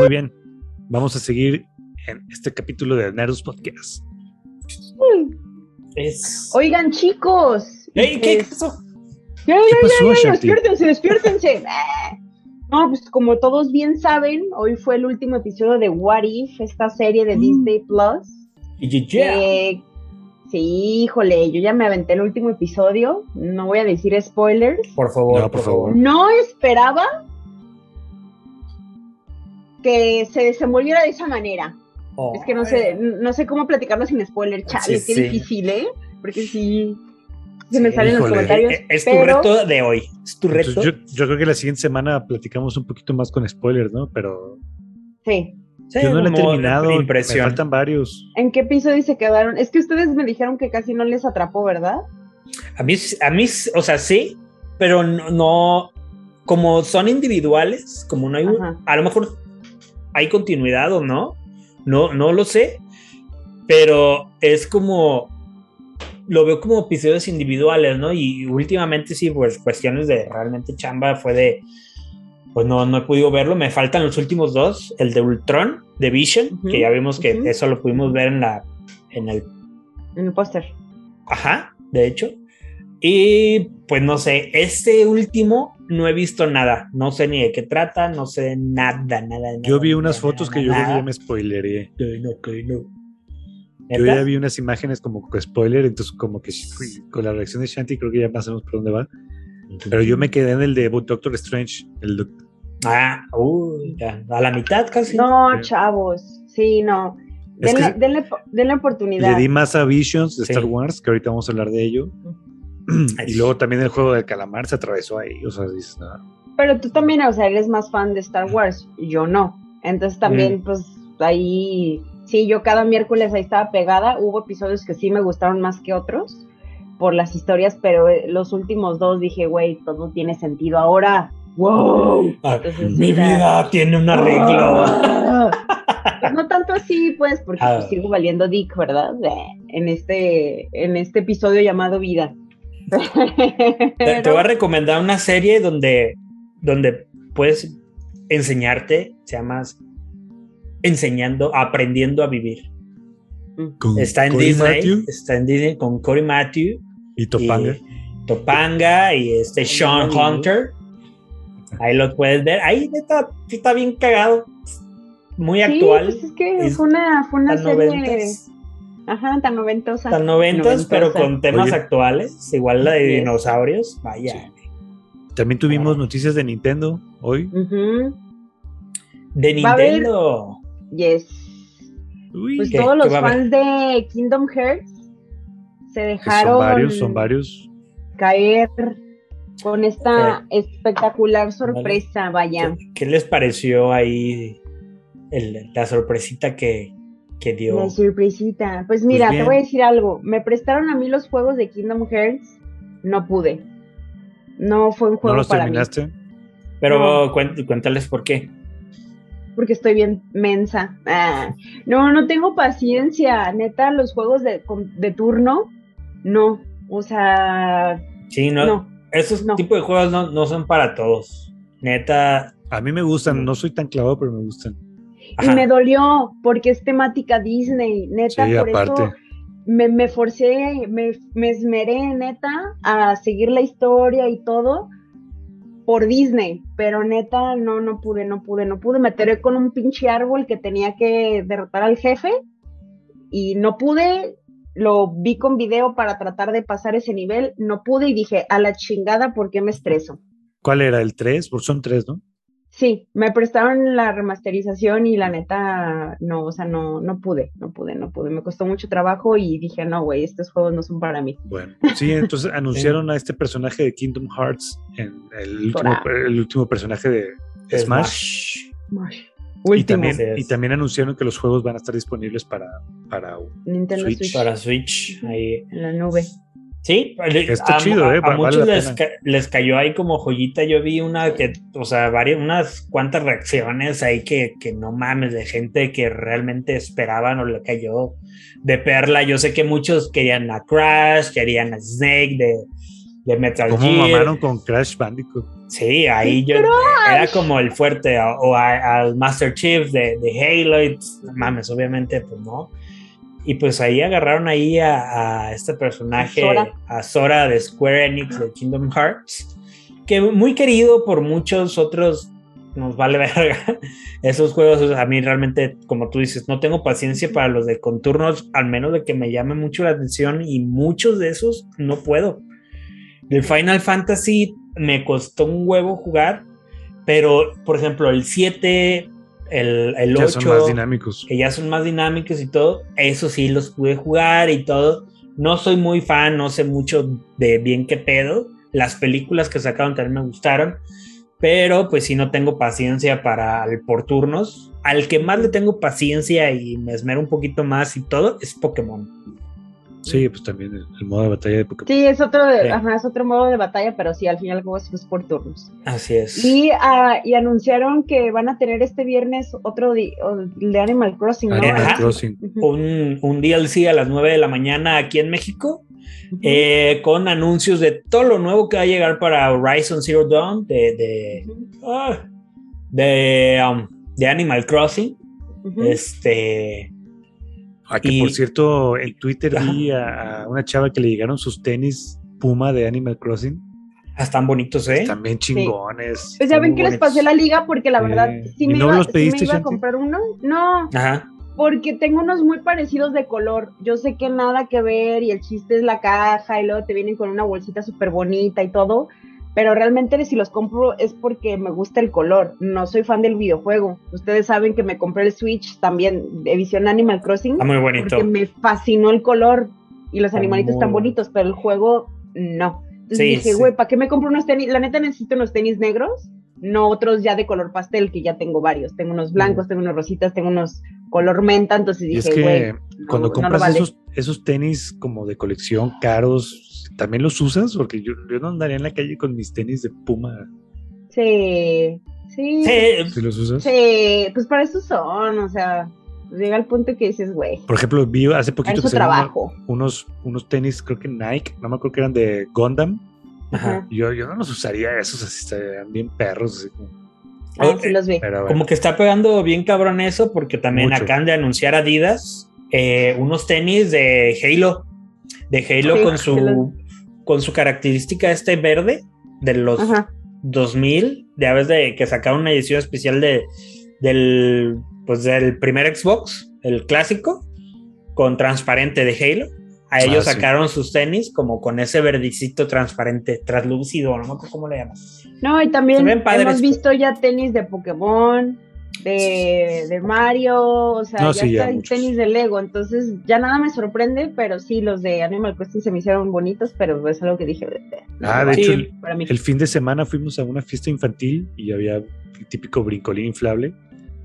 muy bien. Vamos a seguir en este capítulo de Nerdos Podcast. Es... Oigan, chicos. Ey, ¿qué es- pasó? Ya, ¿Qué ya, pasó, ya, despiértense, despiértense. Ah. No, pues como todos bien saben, hoy fue el último episodio de What If, esta serie de Mm. Disney Plus. Y ya. Eh, sí, híjole, yo ya me aventé el último episodio. No voy a decir spoilers. Por favor, No, por por favor. No esperaba que se desenvolviera de esa manera. Es que no sé, no sé cómo platicarlo sin spoiler, chale, Sí, qué sí. difícil, ¿eh? Porque sí, se me Sí, salen los híjole. comentarios. Es, es tu reto de hoy. Es tu reto. Yo, yo creo que la siguiente semana platicamos un poquito más con spoilers, ¿no? Pero Sí. Sí, yo no lo he terminado. Me Impresión. faltan varios. ¿En qué episodio se quedaron? Es que ustedes me dijeron que casi no les atrapó, ¿verdad? A mí, a mí, o sea, sí, pero no, no- como son individuales, como no hay, un- Ajá. a lo mejor hay continuidad o no, no, no lo sé, pero es como, lo veo como episodios individuales, ¿no? Y últimamente sí, pues cuestiones de realmente chamba fue de, pues no, no he podido verlo, me faltan los últimos dos, el de Ultron, de Vision, que ya vimos que eso lo pudimos ver en la, en el En el póster. Ajá, de hecho. Y pues no sé, este último no he visto nada. No sé ni de qué trata, no sé nada, nada. Yo vi unas nada, fotos que yo nada, creo que ya me spoileré. Que no, que no. Yo ya vi unas imágenes como que spoiler, entonces como que con la reacción de Shanti creo que ya más sabemos por dónde va. Pero yo me quedé en el de Doctor Strange. El doc- Ah, uy, ya, a la mitad casi. No, chavos. Sí, no. Denle, denle, denle oportunidad. le di más a Visions de Sí. Star Wars, que ahorita vamos a hablar de ello. y luego también el juego del calamar se atravesó ahí. O sea, dices, no. Pero tú también, o sea, eres más fan de Star Wars. y Yo no. Entonces también, Mm. pues ahí. Sí, yo cada miércoles ahí estaba pegada. Hubo episodios que sí me gustaron más que otros por las historias, pero eh, los últimos dos dije, güey, todo tiene sentido ahora. ¡Wow! Ah, Entonces, mi vida tiene un arreglo. Ah. Pues no tanto así, pues, porque Ah. pues, sigo valiendo Dick, ¿verdad? En este, en este episodio llamado Vida. Te, voy a recomendar una serie donde, donde puedes enseñarte, se llama Enseñando, Aprendiendo a Vivir. Con Está en Disney, Matthew está en Disney con Cory Matthew y Topanga. y Topanga y este Sean. Hunter. Ahí lo puedes ver. Ahí sí está bien cagado. Muy Sí, actual. pues es que Es fue una, fue una tan serie. noventas. Ajá, tan noventosa. Tan noventas, pero con temas Oye. actuales. Igual la de Yes. dinosaurios. Vaya. Sí. También tuvimos noticias de Nintendo hoy. De Nintendo. Yes. Uy, Pues ¿Qué? todos ¿Qué los fans de Kingdom Hearts se dejaron son varios, son varios. caer con esta espectacular sorpresa, vaya. ¿Qué, qué les pareció ahí el- la sorpresita que, que dio? La sorpresita. Pues mira, te voy a decir algo. Me prestaron a mí los juegos de Kingdom Hearts. No pude. No fue un ¿No juego los para terminaste? Pero No. cuént- cuéntales por qué. mí. Porque estoy bien mensa. Ah, No, no tengo paciencia. Neta, los juegos de, de turno, no. O sea, Sí, no, no. esos no. tipos de juegos no, no son para todos. Neta. A mí me gustan, no soy tan clavado, pero me gustan. Ajá. Y me dolió porque es temática Disney. Neta, Sí, por aparte. eso me, me forcé, me, me esmeré, neta, a seguir la historia y todo por Disney, pero neta no, no pude, no pude, no pude, me atoré con un pinche árbol que tenía que derrotar al jefe y no pude, lo vi con video para tratar de pasar ese nivel, no pude y dije, a la chingada, ¿por qué me estreso? ¿Cuál era? ¿El 3? Porque son 3, ¿no? Sí, me prestaron la remasterización y la neta, no, o sea, no, no pude, no pude, no pude. Me costó mucho trabajo y dije, no, güey, estos juegos no son para mí. Bueno, sí, entonces anunciaron a este personaje de Kingdom Hearts en el último, el último personaje de Smash. Y Último. también, y también anunciaron que los juegos van a estar disponibles para, para Nintendo Switch. Switch, Para Switch. Ahí. en la nube. Sí, Está a, chido, a- eh, a vale muchos les, ca- les cayó ahí como joyita. Yo vi una que, o sea, varias, unas cuantas reacciones ahí que, que no mames, de gente que realmente esperaban o le cayó de perla. Yo sé que muchos querían a Crash, querían a Snake de, de Metal ¿Cómo Gear. mamaron con Crash Bandicoot? Sí, ahí yo era como el fuerte, o, o a- al Master Chief de, de Halo, y no mames, obviamente, pues no. Y pues ahí agarraron ahí a, a este personaje, Sora. a Sora de Square Enix de Kingdom Hearts, que muy querido por muchos otros, nos vale verga. Esos juegos, a mí realmente, como tú dices, no tengo paciencia para los de conturnos, al menos de que me llame mucho la atención, y muchos de esos no puedo. El Final Fantasy me costó un huevo jugar, pero por ejemplo, el 7, el, el Ya 8, son más dinámicos. que ya son más dinámicos y todo, eso sí los pude jugar y todo. No soy muy fan, no sé mucho de bien qué pedo. Las películas que sacaron también me gustaron, pero pues sí no tengo paciencia para el por turnos. Al que más le tengo paciencia y me esmero un poquito más y todo es Pokémon. Sí, pues también el, el modo de batalla de Pokémon. Sí, es otro, de- Sí. ajá, es otro modo de batalla, pero sí, al final como es es por turnos. Así es. Y, ah, y anunciaron que van a tener este viernes otro de Animal Crossing, ¿no? Animal. Crossing. Un, un DLC a las 9 de la mañana aquí en México, eh, con anuncios de todo lo nuevo que va a llegar para Horizon Zero Dawn, de, de, ah, de, um, de Animal Crossing. Este, Ah, que Y- por cierto, en Twitter Ajá. vi a, a una chava que le llegaron sus tenis Puma de Animal Crossing. ah, están bonitos, ¿eh? Están bien chingones. Pues ya ven que les pasé la liga porque la Sí. verdad sí ¿Y me, no iba, los sí me pediste, iba a comprar uno. No, Ajá. porque tengo unos muy parecidos de color. Yo sé que nada que ver y el chiste es la caja y luego te vienen con una bolsita súper bonita y todo. Pero realmente si los compro es porque me gusta el color. No soy fan del videojuego. Ustedes saben que me compré el Switch también, edición Animal Crossing, Está muy bonito. porque me fascinó el color y los Está animalitos muy están bonito. bonitos, pero el juego no. Entonces Sí, dije, sí. güey, ¿para qué me compro unos tenis? La neta necesito unos tenis negros, no otros ya de color pastel, que ya tengo varios. Tengo unos blancos, tengo unos rositas, tengo unos color menta, entonces es dije, güey, que no, cuando no compras vale. esos, esos tenis como de colección caros, ¿también los usas? Porque yo, yo no andaría en la calle con mis tenis de Puma. Sí, sí, sí, Sí, ¿Sí los usas? pues para eso son, o sea, llega el punto que dices, güey, Por ejemplo, vi hace poquito que trabajo. unos, unos tenis, creo que Nike, no me acuerdo que eran de Gundam. Ajá. Yo, yo no los usaría esos, así estarían bien perros. Así como, Ah, sí los vi. pero bueno. Como que está pegando bien cabrón eso, porque también Mucho. acaban de anunciar Adidas eh, unos tenis de Halo. De Halo Sí, con su con su característica este verde de los Ajá. 2000, ya ves de que sacaron una edición especial de del pues del primer Xbox, el clásico, con transparente de Halo. A Ah, ellos sí. sacaron sus tenis como con ese verdicito transparente, translúcido, no me acuerdo cómo le llaman. No, y también hemos visto ya tenis de Pokémon, de, de Mario, o sea, No, ya sí, ya está tenis de Lego, entonces ya nada me sorprende, pero sí, los de Animal Crossing se me hicieron bonitos, pero es algo que dije, no, Ah, de hecho, el, para mí. el fin de semana fuimos a una fiesta infantil y había el típico brincolín inflable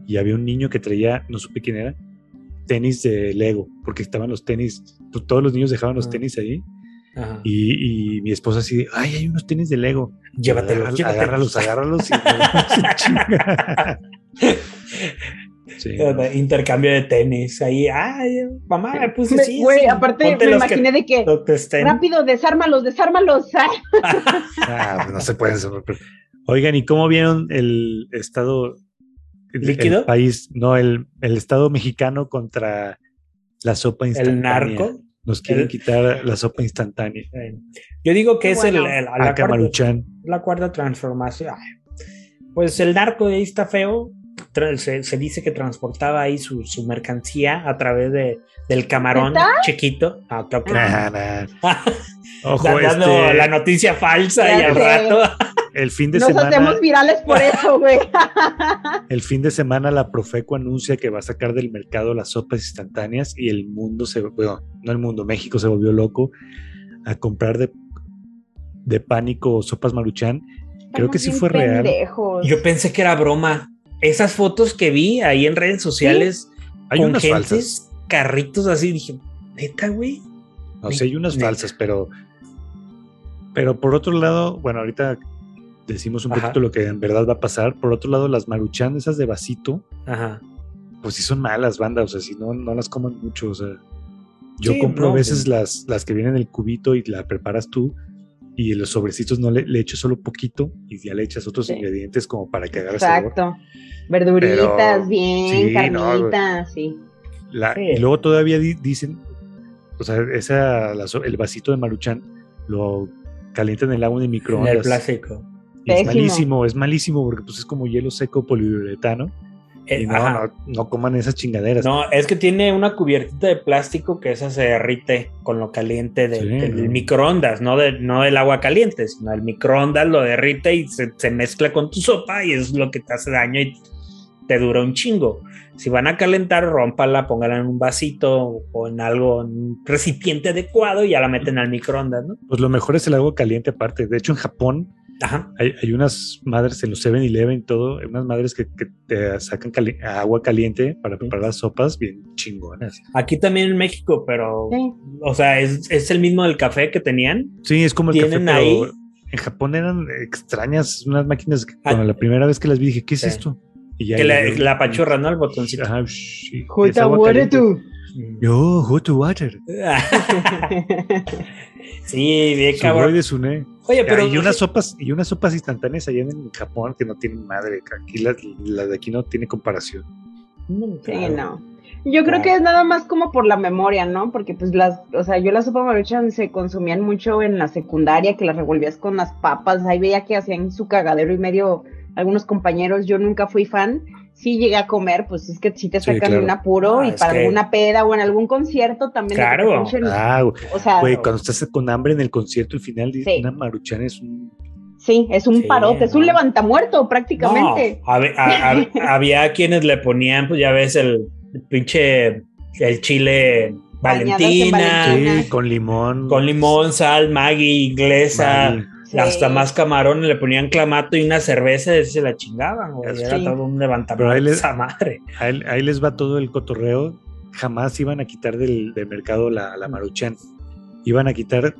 y había un niño que traía, no supe quién era, tenis de Lego, porque estaban los tenis, pues, todos los niños dejaban los Ah. tenis ahí Ajá. y, y mi esposa así, de, ay, hay unos tenis de Lego. Llévatelos, Agárralos, llévatelos. agárralos, agárralos y. Sí, no. Intercambio de tenis. Ahí, ay, mamá, me puse Me- así. Güey, aparte Ponte me que imaginé de que, rápido, desármalos, desármalos. Ah, pues no se pueden. Oigan, ¿y cómo vieron el estado ¿Líquido? El país, no, el, el estado mexicano contra la sopa instantánea. el narco. Nos quieren El- quitar la sopa instantánea. Yo digo que es el, la, Acá cuarta, la cuarta transformación. Ay, Pues el narco de ahí está feo. Se, se dice que transportaba ahí su, su mercancía a través de, del camarón ¿Neta? chiquito. Ah, claro que no. Nah, nah. Ojo, Dando este, la noticia falsa Ya y al sé. rato. el fin de Nos semana. hacemos virales por eso, güey. El fin de semana la Profeco anuncia que va a sacar del mercado las sopas instantáneas y el mundo se, bueno, no el mundo, México se volvió loco a comprar de, de pánico sopas maruchan. Creo que sí fue real. Yo pensé que era broma. Esas fotos que vi ahí en redes sociales Hay con unas gentes, falsas. carritos así, dije, neta, güey. No sé, hay unas Neta. falsas, pero pero por otro lado, bueno, ahorita decimos un Ajá. poquito lo que en verdad va a pasar. Por otro lado, las maruchan, esas de vasito, Ajá. pues sí son malas bandas, o sea, si no, no las coman mucho, o sea. Yo Sí, compro no, a veces las, las que vienen en el cubito y la preparas tú y los sobrecitos no le, le echo solo poquito y ya le echas otros Sí. ingredientes como para que agarre sabor. Exacto. Verduritas, Pero- bien, sí, no, carnitas, sí. La- Sí. Y luego todavía di- dicen, o sea, esa, la el vasito de maruchan lo calientan en el agua de En el microondas. plástico. Y es malísimo, es malísimo porque pues es como hielo seco poliuretano. Eh, y no, no, no coman esas chingaderas. No, es que tiene una cubiertita de plástico que esa se derrite con lo caliente Sí, del no. microondas, no, de, no del agua caliente, sino el microondas lo derrite y se, se mezcla con tu sopa y es lo que te hace daño y te dura un chingo. Si van a calentar, rómpala, póngala en un vasito o en algo, en un recipiente adecuado y ya la meten al microondas, ¿no? Pues lo mejor es el agua caliente aparte. De hecho, en Japón Ajá. hay, hay unas madres en los 7-Eleven y todo, hay unas madres que, que te sacan cali- agua caliente para preparar las sopas bien chingonas. Aquí también en México, pero, Sí. o sea, es, es el mismo del café que tenían. Sí, es como el café, Tienen pero ahí- en Japón eran extrañas, unas máquinas que Ah. cuando la primera vez que las vi dije, ¿qué es Sí. esto? Y ya Que la, la apachurra, ¿no? El botoncito. Ajá, shh, y tú. Yo, hot water. sí, bien cabrón. de Sune. Oye, pero. y unas sopas, y unas sopas instantáneas allá en Japón que no tienen madre. Aquí la, la de aquí no tiene comparación. Sí, no. Yo creo que es nada más como por la memoria, ¿no? Porque pues las, o sea, yo las sopa maruchan se consumían mucho en la secundaria, que las revolvías con las papas, ahí veía que hacían su cagadero y medio algunos compañeros, yo nunca fui fan, sí llegué a comer, pues es que sí te Sí, sacan de claro. un apuro Ah, y para que- alguna peda o en algún concierto también. Claro. Ah, o sea, güey, cuando estás con hambre en el concierto, al final, Sí. una maruchan es un. sí, es un Sí, parote, es un levantamuerto prácticamente. No, a- a- había quienes le ponían, pues ya ves, el, el pinche, el chile Valentina, Valentina. Sí, con limón. con limón, sal, Maggi, inglesa, Maggi. Sí. hasta más camarones, le ponían clamato y una cerveza y se la chingaban, güey. Sí. Era todo un Pero ahí levantamiento le- esa madre. Ahí, ahí les va todo el cotorreo. Jamás iban a quitar del, del mercado la, la maruchan. Iban a quitar,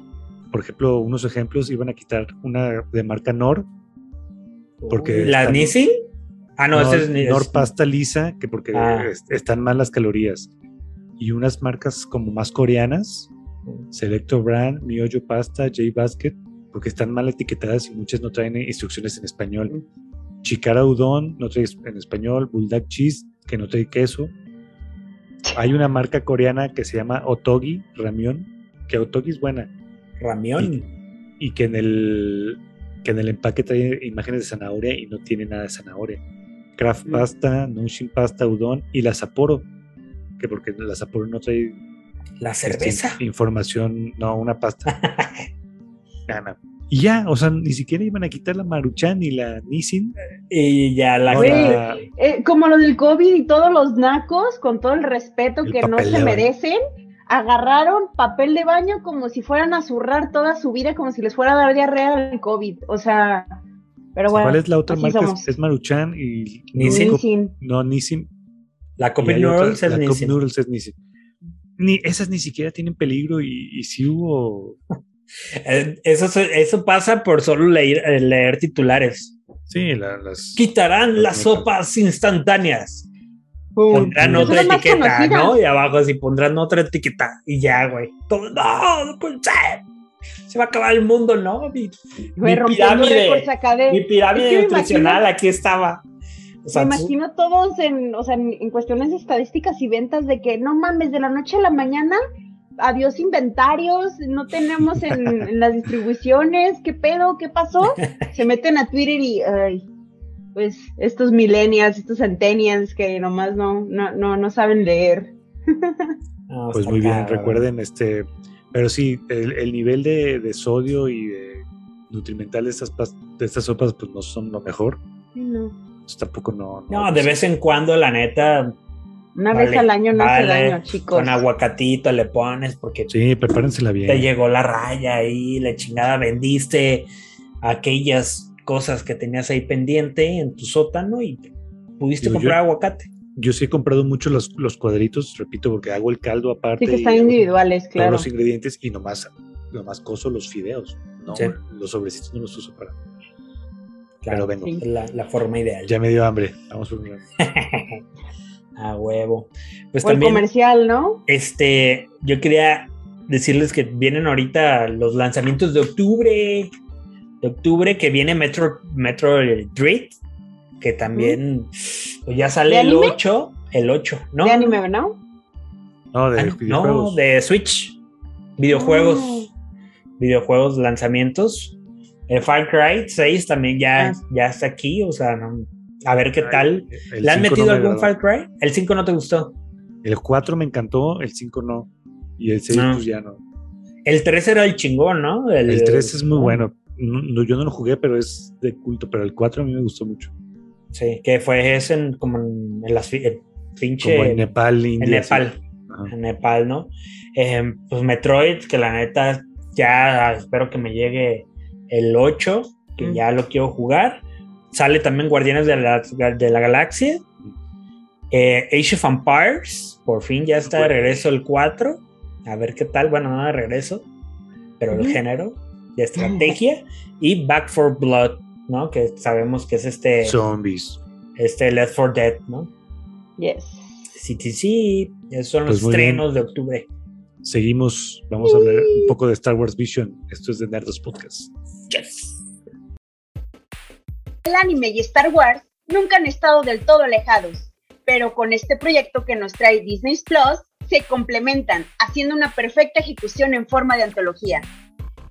por ejemplo, unos ejemplos, iban a quitar una de marca Nor, Porque ¿La están- Nissin? Ah, no, Nor, ese es, Nor pasta lisa, que porque Ah. es- están mal las calorías. Y unas marcas como más coreanas, Selecto Brand, Miyoyo Pasta, J Basket, porque están mal etiquetadas y muchas no traen instrucciones en español. Chikara Udon no trae en español, Bulldog Cheese, que no trae queso. Hay una marca coreana que se llama Otogi Ramión, que Otogi es buena Ramión. y que en el que en el empaque trae imágenes de zanahoria y no tiene nada de zanahoria. Kraft Mm. Pasta, Nushin Pasta Udon y la Sapporo, que porque la Sapporo no trae La este, cerveza. información, no, una pasta. Y ya, o sea, ni siquiera iban a quitar la Maruchan ni la Nissin. Y ya la No, Güey, la- Eh, como lo del COVID y todos los nacos, con todo el respeto El que no se merecen, agarraron papel de baño como si fueran a zurrar toda su vida, como si les fuera a dar diarrea el COVID. O sea, pero bueno. ¿Cuál es la otra marca? somos. Es, es Maruchan y Nissin. Nissin. No, Nissin. La y Noodles es Nissin. Noodles es Nissin. Ni, esas ni siquiera tienen peligro y, y sí hubo. Eh, Eso, eso pasa por solo leer, eh, leer titulares. Sí, la- las. Quitarán las Las sopas instantáneas. Pum. Pondrán otra etiqueta. ¿no? Y abajo así pondrán otra etiqueta. Y ya, güey. Todo, no, no puede ser. Se va a acabar el mundo, ¿no? Mi, Güey, mi pirámide, de. mi pirámide Es que me nutricional aquí estaba. O sea, Me imagino todos en, o sea, en, en cuestiones estadísticas y ventas de que no mames, de la noche a la mañana, adiós inventarios, no tenemos en, en las distribuciones, ¿qué pedo? ¿Qué pasó? Se meten a Twitter y, ay, pues estos millennials, estos centennials que nomás no, no, no, no saben leer. no, Pues muy bien, recuerden, este. Pero sí, el, el nivel de, de sodio y de nutrimental de estas, de estas sopas, pues no son lo mejor. No. Pues tampoco no. No, de vez en cuando, la neta, Una Vale, vez al año no hace vale, daño, chicos. con aguacatito le pones porque Sí, prepárensela bien. te llegó la raya ahí, la chingada, vendiste aquellas cosas que tenías ahí pendiente en tu sótano y pudiste Digo, comprar yo- aguacate. Yo sí he comprado mucho los, los cuadritos, repito, porque hago el caldo aparte. Sí que están individuales, Todos claro. los ingredientes y nomás, nomás coso los fideos. No, Sí. los sobrecitos no los uso para. Claro, Pero vengo. Sí. la, la forma ideal. Ya me dio hambre. Vamos por un. A huevo. Pues O el también, comercial, ¿no? este, yo quería decirles que vienen ahorita los lanzamientos de octubre. De octubre que viene Metro, Metro Dread, que también pues ya sale ¿De el anime? 8. El 8, ¿no? De anime, ¿no? No, de Ah, no, de Switch. Videojuegos. Ah. Videojuegos, lanzamientos. El Far Cry 6 también ya, Ah. ya está aquí. O sea, no- a ver qué Ay, tal. el ¿Le han 5 metido no me algún agradó. Far Cry? El 5 no te gustó. El 4 me encantó, el 5 no. Y el 6 No. pues ya no. El 3 era el chingón, ¿no? El 3 es muy bueno. No- no, yo no lo jugué, pero es de culto. Pero el 4 a mí me gustó mucho. Sí, que fue ese en, como en, en las el pinche. Como en Nepal, en India. sí. Nepal. Ajá. En Nepal, ¿no? Eh, pues Metroid, que la neta ya espero que me llegue el 8, que Mm. ya lo quiero jugar. Sale también Guardianes de la, de la Galaxia. Eh, Age of Empires, por fin ya está de regreso el 4. A ver qué tal. Bueno, no de regreso, pero el género de estrategia. y Back for Blood, ¿no? Que sabemos que es este, Zombies. este Left 4 Dead, ¿no? Yes. Sí, sí, sí. Esos son Pues los bien. estrenos de octubre. Seguimos, vamos a hablar un poco de Star Wars Vision. Esto es de Nerdos Podcast. Yes. El anime y Star Wars nunca han estado del todo alejados, pero con este proyecto que nos trae Disney Plus, se complementan, haciendo una perfecta ejecución en forma de antología.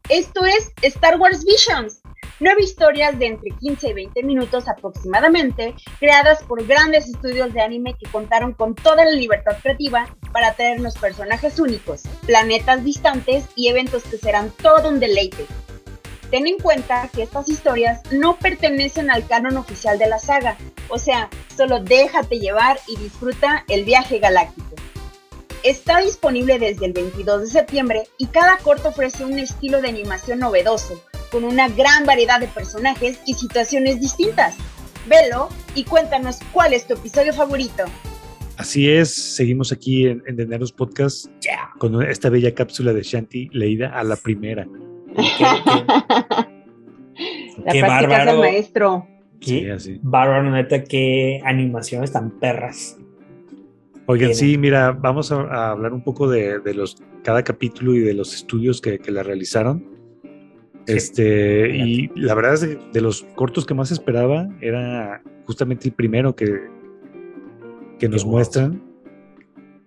Esto es Star Wars Visions, nueve historias de entre 15 y 20 minutos aproximadamente, creadas por grandes estudios de anime que contaron con toda la libertad creativa para traernos personajes únicos, planetas distantes y eventos que serán todo un deleite. Ten en cuenta que estas historias no pertenecen al canon oficial de la saga, o sea, solo déjate llevar y disfruta el viaje galáctico. Está disponible desde el 22 de septiembre y cada corto ofrece un estilo de animación novedoso, con una gran variedad de personajes y situaciones distintas. Velo y cuéntanos cuál es tu episodio favorito. Así es, seguimos aquí en, en The Podcast Yeah. con esta bella cápsula de Shanti leída a la primera. Qué, qué- La qué práctica es el bárbaro. maestro. Qué Sí, así. bárbaro, neta, qué animaciones tan perras. Oigan, sí, mira, vamos a, a hablar un poco de, de los cada capítulo y de los estudios que, que la realizaron. Sí. Este, y la verdad es que de los cortos que más esperaba era justamente el primero que, que nos wow. muestran.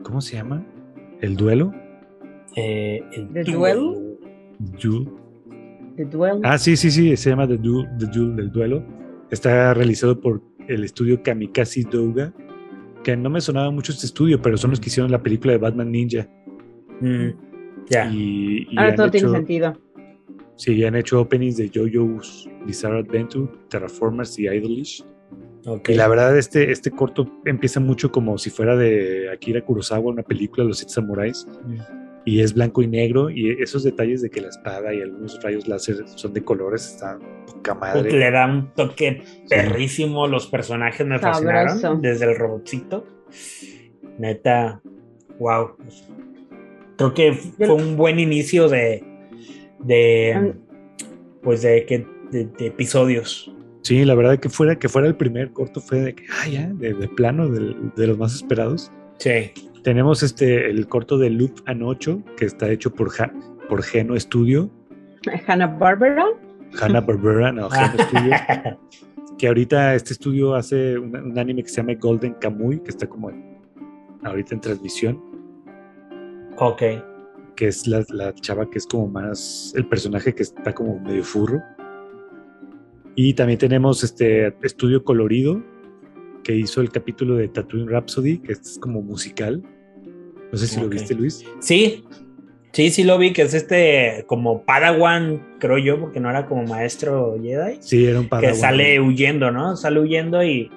¿Cómo se llama? ¿El duelo? Eh, el ¿The duelo. Duel. The Duel. Ah, sí, sí, sí, se llama The Duel, The Duel del duelo. Está realizado por el estudio Kamikaze Douga, que no me sonaba mucho este estudio, pero son los que hicieron la película de Batman Ninja. Mm, ya. Y, y Ahora todo tiene sentido. Sí, han hecho openings de JoJo's Bizarre Adventure, Terraformers y Idolish. Y la verdad, este, este corto empieza mucho como si fuera de Akira Kurosawa, una película, Los Siete Samuráis, Mm. Y es blanco y negro. Y esos detalles de que la espada y algunos rayos láser son de colores, está poca madre. Le da un toque perrísimo. Los personajes me fascinaron. Desde el robotcito. Neta, wow. Creo que fue un buen inicio de. de. pues de que. de, de episodios. Sí, la verdad que fuera, que fuera el primer corto fue de que, ah, ya, de, de plano, de, los más esperados. Sí. Tenemos este, el corto de Loop and 8, que está hecho por, Ja- por Geno Studio, Hanna Barbera. Hanna Barbera, no, Ah. Geno Studio, que ahorita este estudio hace un, un anime que se llama Golden Kamuy, que está como en- ahorita en transmisión, ok. que es la, la chava que es como más, el personaje que está como medio furro. Y también tenemos este estudio colorido, que hizo el capítulo de Tatooine Rhapsody, que es como musical. No sé si lo viste, Luis. Sí. Sí, sí lo vi, que es este como Padawan, creo yo, porque no era como maestro Jedi. Sí, era un que padawan. sale huyendo, ¿no? Sale huyendo y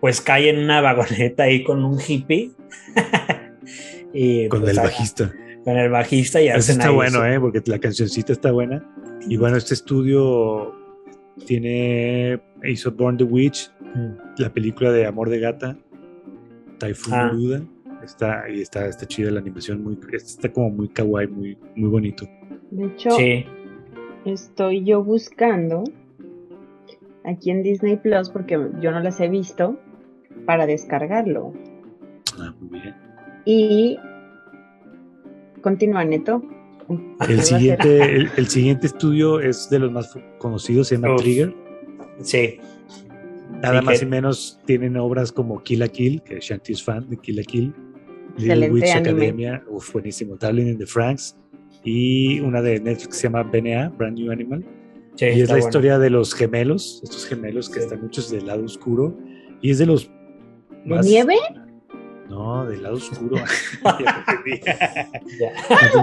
pues cae en una vagoneta ahí con un hippie. y con pues, el bajista. Con el bajista y hacen está ahí bueno, ¿eh? Porque la cancioncita está buena. Y bueno, este estudio tiene. Hizo Born the Witch, Mm. la película de Amor de Gata, Typhoon Ah. Buda. Está, y está, está chida la animación, muy, está como muy kawaii, muy, muy bonito. De hecho, Sí. estoy yo buscando aquí en Disney Plus porque yo no las he visto para descargarlo. Ah, muy bien. Y continúa, Neto. El siguiente, el, el siguiente estudio es de los más conocidos, se llama Uf. Trigger. Sí. Nada Sí, más que- y menos tienen obras como Kill la Kill, que Shanti es fan de Kill la Kill. Little Witch anime. Academia, uf, buenísimo. Darling in the Franks. Y una de Netflix que se llama BNA, Brand New Animal. sí, y es la bueno. historia de los gemelos, estos gemelos que Sí. están muchos del lado oscuro. Y es de los. ¿De más- nieve? No, del lado oscuro. Ya te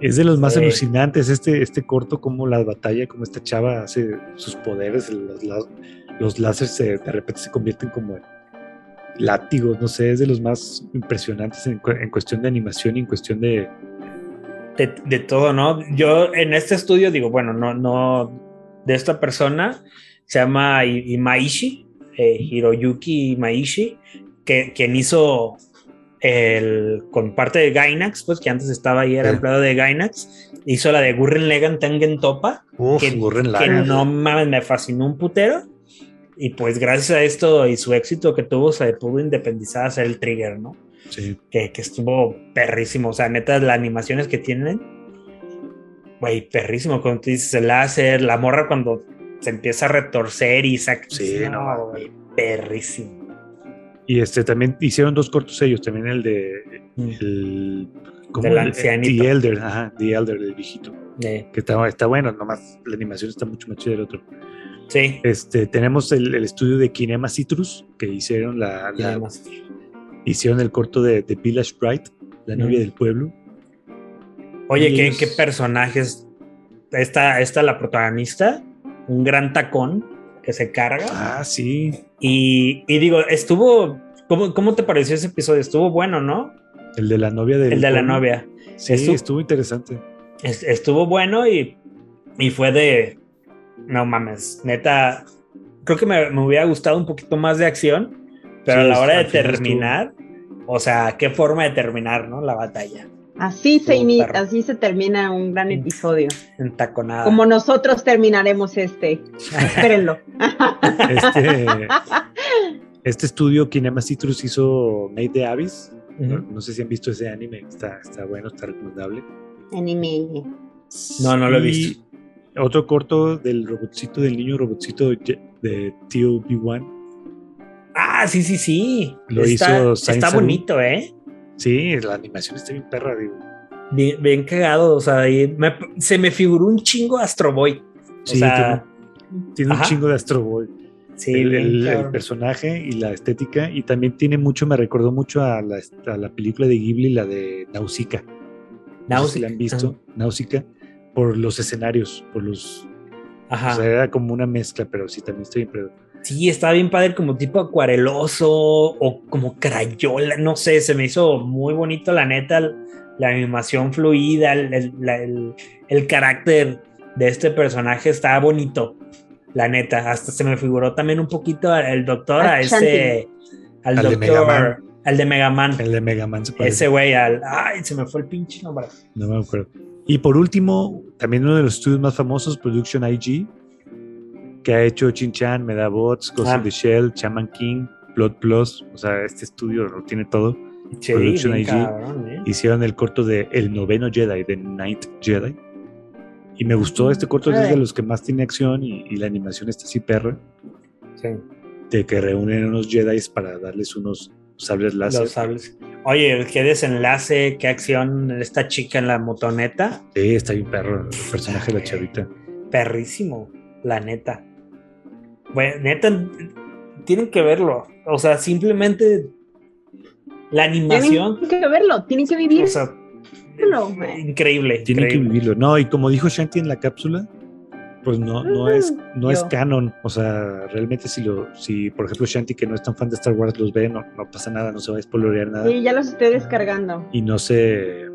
Es de los más Sí. alucinantes este, este corto, como la batalla, como esta chava hace sus poderes, los, los láseres se- de repente se convierten como en látigos, no sé, es de los más impresionantes en, en cuestión de animación y en cuestión de... de, de todo, ¿no? Yo en este estudio digo, bueno, no, no, de esta persona se llama Imaishi, eh, Hiroyuki Imaishi, que quien hizo el, con parte de Gainax, pues que antes estaba ahí, era Sí. empleado de Gainax, hizo la de Gurren Legan Tengen Topa, Uf, que, Gurren que no mames, me fascinó un putero. Y pues gracias a esto y su éxito que tuvo, se pudo independizar a hacer el trigger, ¿no? Sí. que, que estuvo perrísimo. O sea, neta, las animaciones que tienen, güey, perrísimo. Como tú dices, el láser, la morra cuando se empieza a retorcer y saca. Sí, no. güey, perrísimo. Y este también hicieron dos cortos ellos, también el de Mm. el ¿cómo? Del El- ancianito. The Elder, ajá, The Elder, el viejito. Que está, está bueno, nomás la animación está mucho más chida del otro. sí. Este, tenemos el, el estudio de Kinema Citrus, que hicieron la, la- hicieron el corto de, de Village Bright, la novia Ujú. del pueblo. Oye, ¿qué, ellos- qué personajes? Esta, esta, la protagonista, un gran tacón que se carga. Ah, sí. Y, y digo, estuvo. ¿cómo, ¿Cómo te pareció ese episodio? Estuvo bueno, ¿no? El de la novia del El de la novia. Sí, Estu- estuvo interesante. Es- estuvo bueno y, y fue de. No mames, neta. Creo que me, me hubiera gustado un poquito más de acción, pero Sí, a la hora de terminar, o sea, qué forma de terminar, ¿no? La batalla. Así se, Estuvo ini- perro. así se termina un gran episodio. Entaconada. Como nosotros terminaremos este. Espérenlo. Este, este estudio Kinema Citrus hizo Made the Abyss. No, Ujú. no sé si han visto ese anime, está, está bueno, está recomendable. Anime. No, no lo he visto. Otro corto del robotcito, del niño robotcito de de TOB1. Ah, sí, sí, sí. Lo está, hizo Está bonito, ¿eh? Sí, la animación está bien perra, digo. Bien, bien cagado. O sea, y me- se me figuró un chingo Astro Boy. O Sí, sea, Tiene un chingo de Astro Boy. sí, el, bien el- el cabrón. personaje y la estética. Y también tiene mucho, me recordó mucho a la, a la película de Ghibli, la de Nausicaa. No sé si la han visto, Nausicaa, por los escenarios, por los. Ajá. O sea, era como una mezcla, pero sí, también estoy pero Sí, estaba bien padre, como tipo acuareloso o como crayola, no sé, se me hizo muy bonito, la neta, la animación fluida, el, el- la- el- el carácter de este personaje estaba bonito, la neta, hasta se me figuró también un poquito al el doctor, a A ese, al, doctor, Megaman. al de Megaman, El de Mega Man se parece. ese güey, al, ay, se me fue el pinche nombre. No me acuerdo. Y por último, también uno de los estudios más famosos, Production IG, que ha hecho Chin-Chan, Medabots, Ghost Ah. in the Shell, Shaman King, Blood Plus. O sea, este estudio lo tiene todo. Sí, Production IG. cabrón, ¿eh? Hicieron el corto de El Noveno Jedi, The Ninth Jedi. Y me gustó este corto, es de los que más tiene acción y, y la animación está así perra, Sí. de que reúnen unos Jedi para darles unos sables láser. Los sables. Oye, qué desenlace, qué acción esta chica en la motoneta. Sí, está bien perro el personaje de la chavita. Perrísimo, la neta. Bueno, neta, tienen que verlo. O sea, simplemente la animación. Tienen que verlo, tienen que vivir. O sea, Verlo. increíble. Tienen que vivirlo. No, y como dijo Shanti en la cápsula, pues no, no es, no es canon. O sea, realmente si lo, si por ejemplo Shanti que no es tan fan de Star Wars los ve, no, no pasa nada, no se va a spoilerear nada. Sí, ya los estoy descargando. Y no se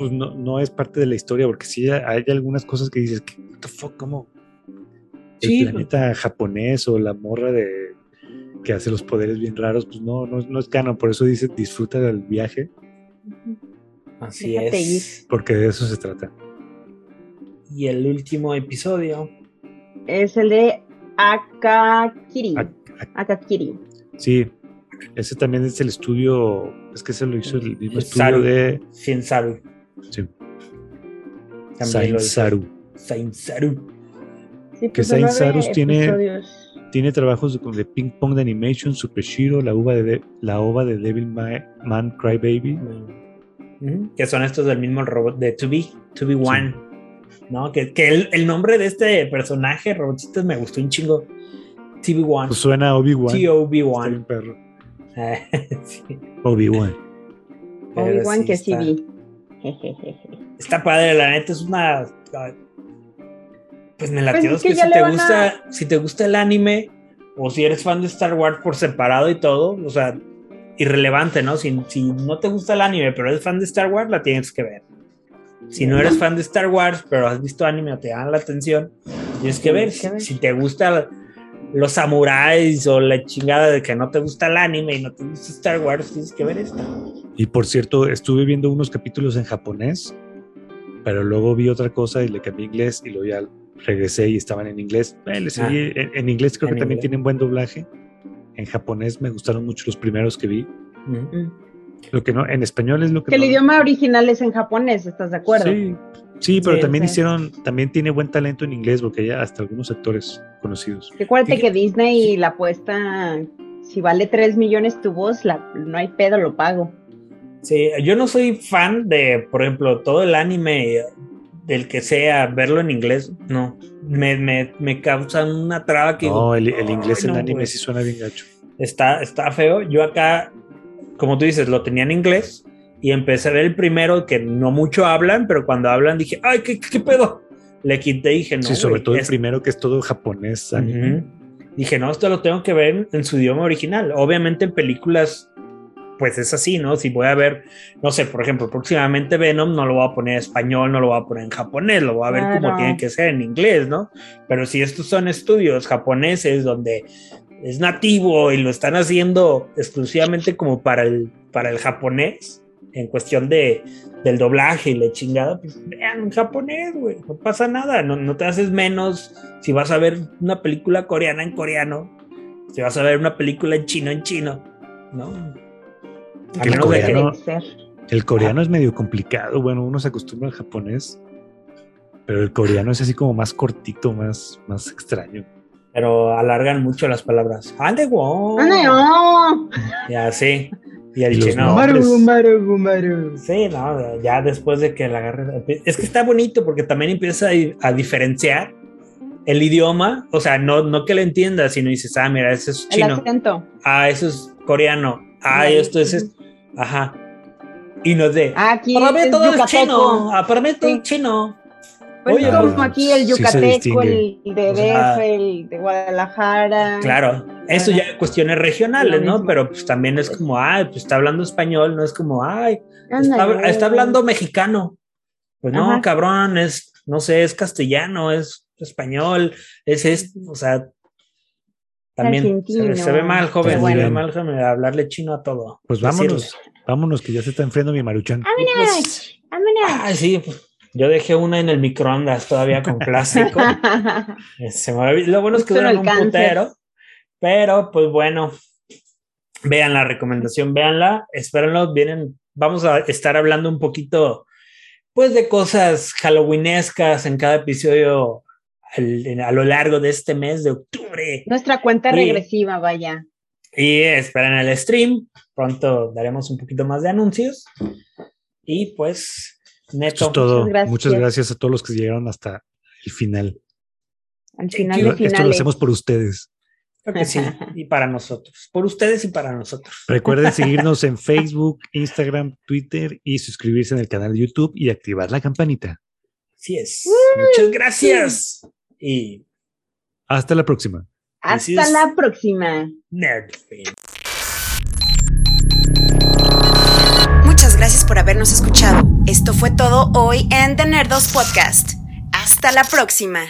pues no, no es parte de la historia, porque sí hay algunas cosas que dices, que, what the fuck, ¿cómo? El Sí, planeta japonés o la morra de que hace los poderes bien raros, pues no, no, no es canon, por eso dice disfruta del viaje, Así Déjate es. porque de eso se trata. Y el último episodio. Es el de Akakiri. Ak- Akakiri. Sí, ese también es el estudio, es que se lo hizo el mismo estudio Saru. de Sin Saru. sí, También Saint lo Sí, Que pues Saint Sarus tiene-. Tiene trabajos de, de Ping Pong de Animation, Super Shiro, la ova de, de- la ova de Devil Ma- Man Cry Baby. Ujú, Que son estos del mismo robot de To Be, To Be One. ¿No? Que, que el, el nombre de este personaje, robotito, me gustó un chingo. To Be One. Pues suena a Obi-Wan. T.O.B. Está bien One. perro. sí. Obi-Wan. Obi-Wan que sí vi. Está padre, la neta es una. Pues me la Pues tienes es que que, si te gusta, si te gusta el anime, o si eres fan de Star Wars por separado y todo, o sea, irrelevante, ¿no? Si, si no te gusta el anime, pero eres fan de Star Wars, la tienes que ver. Si no eres fan de Star Wars, pero has visto anime o te llama la atención, tienes que ver. Tienes que ver. Si te gusta los samuráis o la chingada de que no te gusta el anime y no te gusta Star Wars, tienes que ver esto. Y por cierto, estuve viendo unos capítulos en japonés, pero luego vi otra cosa y le cambié inglés y luego ya regresé y estaban en inglés. Eh, le seguí- en, en inglés creo En que también inglés. tienen buen doblaje. En japonés me gustaron mucho los primeros que vi. Mm. Lo que no, en español es lo que Que el no- idioma original es en japonés, ¿estás de acuerdo? Sí, sí, pero Sí, también sí. hicieron, también tiene buen talento en inglés porque hay hasta algunos actores conocidos. Recuérdate que Disney la apuesta, si vale 3 millones tu voz, la, no hay pedo, lo pago. Sí, yo no soy fan de, por ejemplo, todo el anime del que sea, verlo en inglés, no. Me, me, me causa una traba que No, el, el "Ay, inglés en no, anime güey". sí suena bien gacho. está, está feo. Yo acá, como tú dices, lo tenía en inglés y empecé a ver el primero que no mucho hablan, pero cuando hablan dije, ay, ¿qué, qué pedo? Le quité y dije, no. sí, sobre güey, todo el es- primero que es todo japonés anime. Ujú. Dije, no, esto lo tengo que ver en, en su idioma original. Obviamente en películas, pues es así, ¿no? Si voy a ver, no sé, por ejemplo, próximamente Venom, no lo voy a poner en español, no lo voy a poner en japonés, lo voy a ver como Claro. tiene que ser en inglés, ¿no? Pero si estos son estudios japoneses donde es nativo y lo están haciendo exclusivamente como para el, para el japonés, en cuestión de, del doblaje y la chingada, pues vean en japonés, güey, no pasa nada, no, no te haces menos si vas a ver una película coreana en coreano, si vas a ver una película en chino en chino, ¿no? Que el coreano-. El coreano es medio complicado, bueno, uno se acostumbra al japonés, pero el coreano es así como más cortito, más, más extraño. pero alargan mucho las palabras. ¡Ande, wow! ¡Anda, no! Y así. Y el chino. nombres. Maru, maru, maru. Sí, no, ya después de que la agarre. Es que está bonito porque también empieza a, a diferenciar el idioma. O sea, no, no que lo entiendas, sino dices, ah, mira, ese es El chino. acento. Ah, eso es coreano. Ah, esto es. Ajá. Y no de. Aquí todo yucateco. chino. Ah, todo es chino. Pues Oye, como aquí el yucateco, el de O sea, DF, el de Guadalajara. Claro, eso ya cuestiones regionales, ¿no? Pero pues también es como, ay, pues está hablando español, no es como, ay, está, hablando mexicano. Pues no, Ajá. cabrón, es, no sé, es castellano, es español, es esto, o sea, también se, ve mal, joven, Pero se ve mal joven, hablarle chino a todo. Pues Decirle. vámonos, vámonos, que ya se está enfriando mi maruchan. Y pues, Vámonos. ay, sí, pues, yo dejé una en el microondas todavía con plástico. Se me olvidó. Lo bueno es que duran un putero. Pero, pues bueno, vean la recomendación, véanla, espérenlo, vienen, vamos a estar hablando un poquito, pues, de cosas halloweenescas en cada episodio al- en- a lo largo de este mes de octubre. Nuestra cuenta regresiva, vaya. Y esperen el stream, pronto daremos un poquito más de anuncios. Y pues, Esto neto, es todo. Muchas gracias. Muchas gracias a todos los que llegaron hasta el final. Al final de Esto lo hacemos por ustedes. creo que sí, y para nosotros, por ustedes y para nosotros. Recuerden seguirnos en Facebook, Instagram, Twitter y suscribirse en el canal de YouTube y activar la campanita. Así es. Muchas gracias. Y Hasta la próxima. Hasta la próxima. Nerd. Muchas gracias por habernos escuchado. Esto fue todo hoy en The Nerdos Podcast. Hasta la próxima.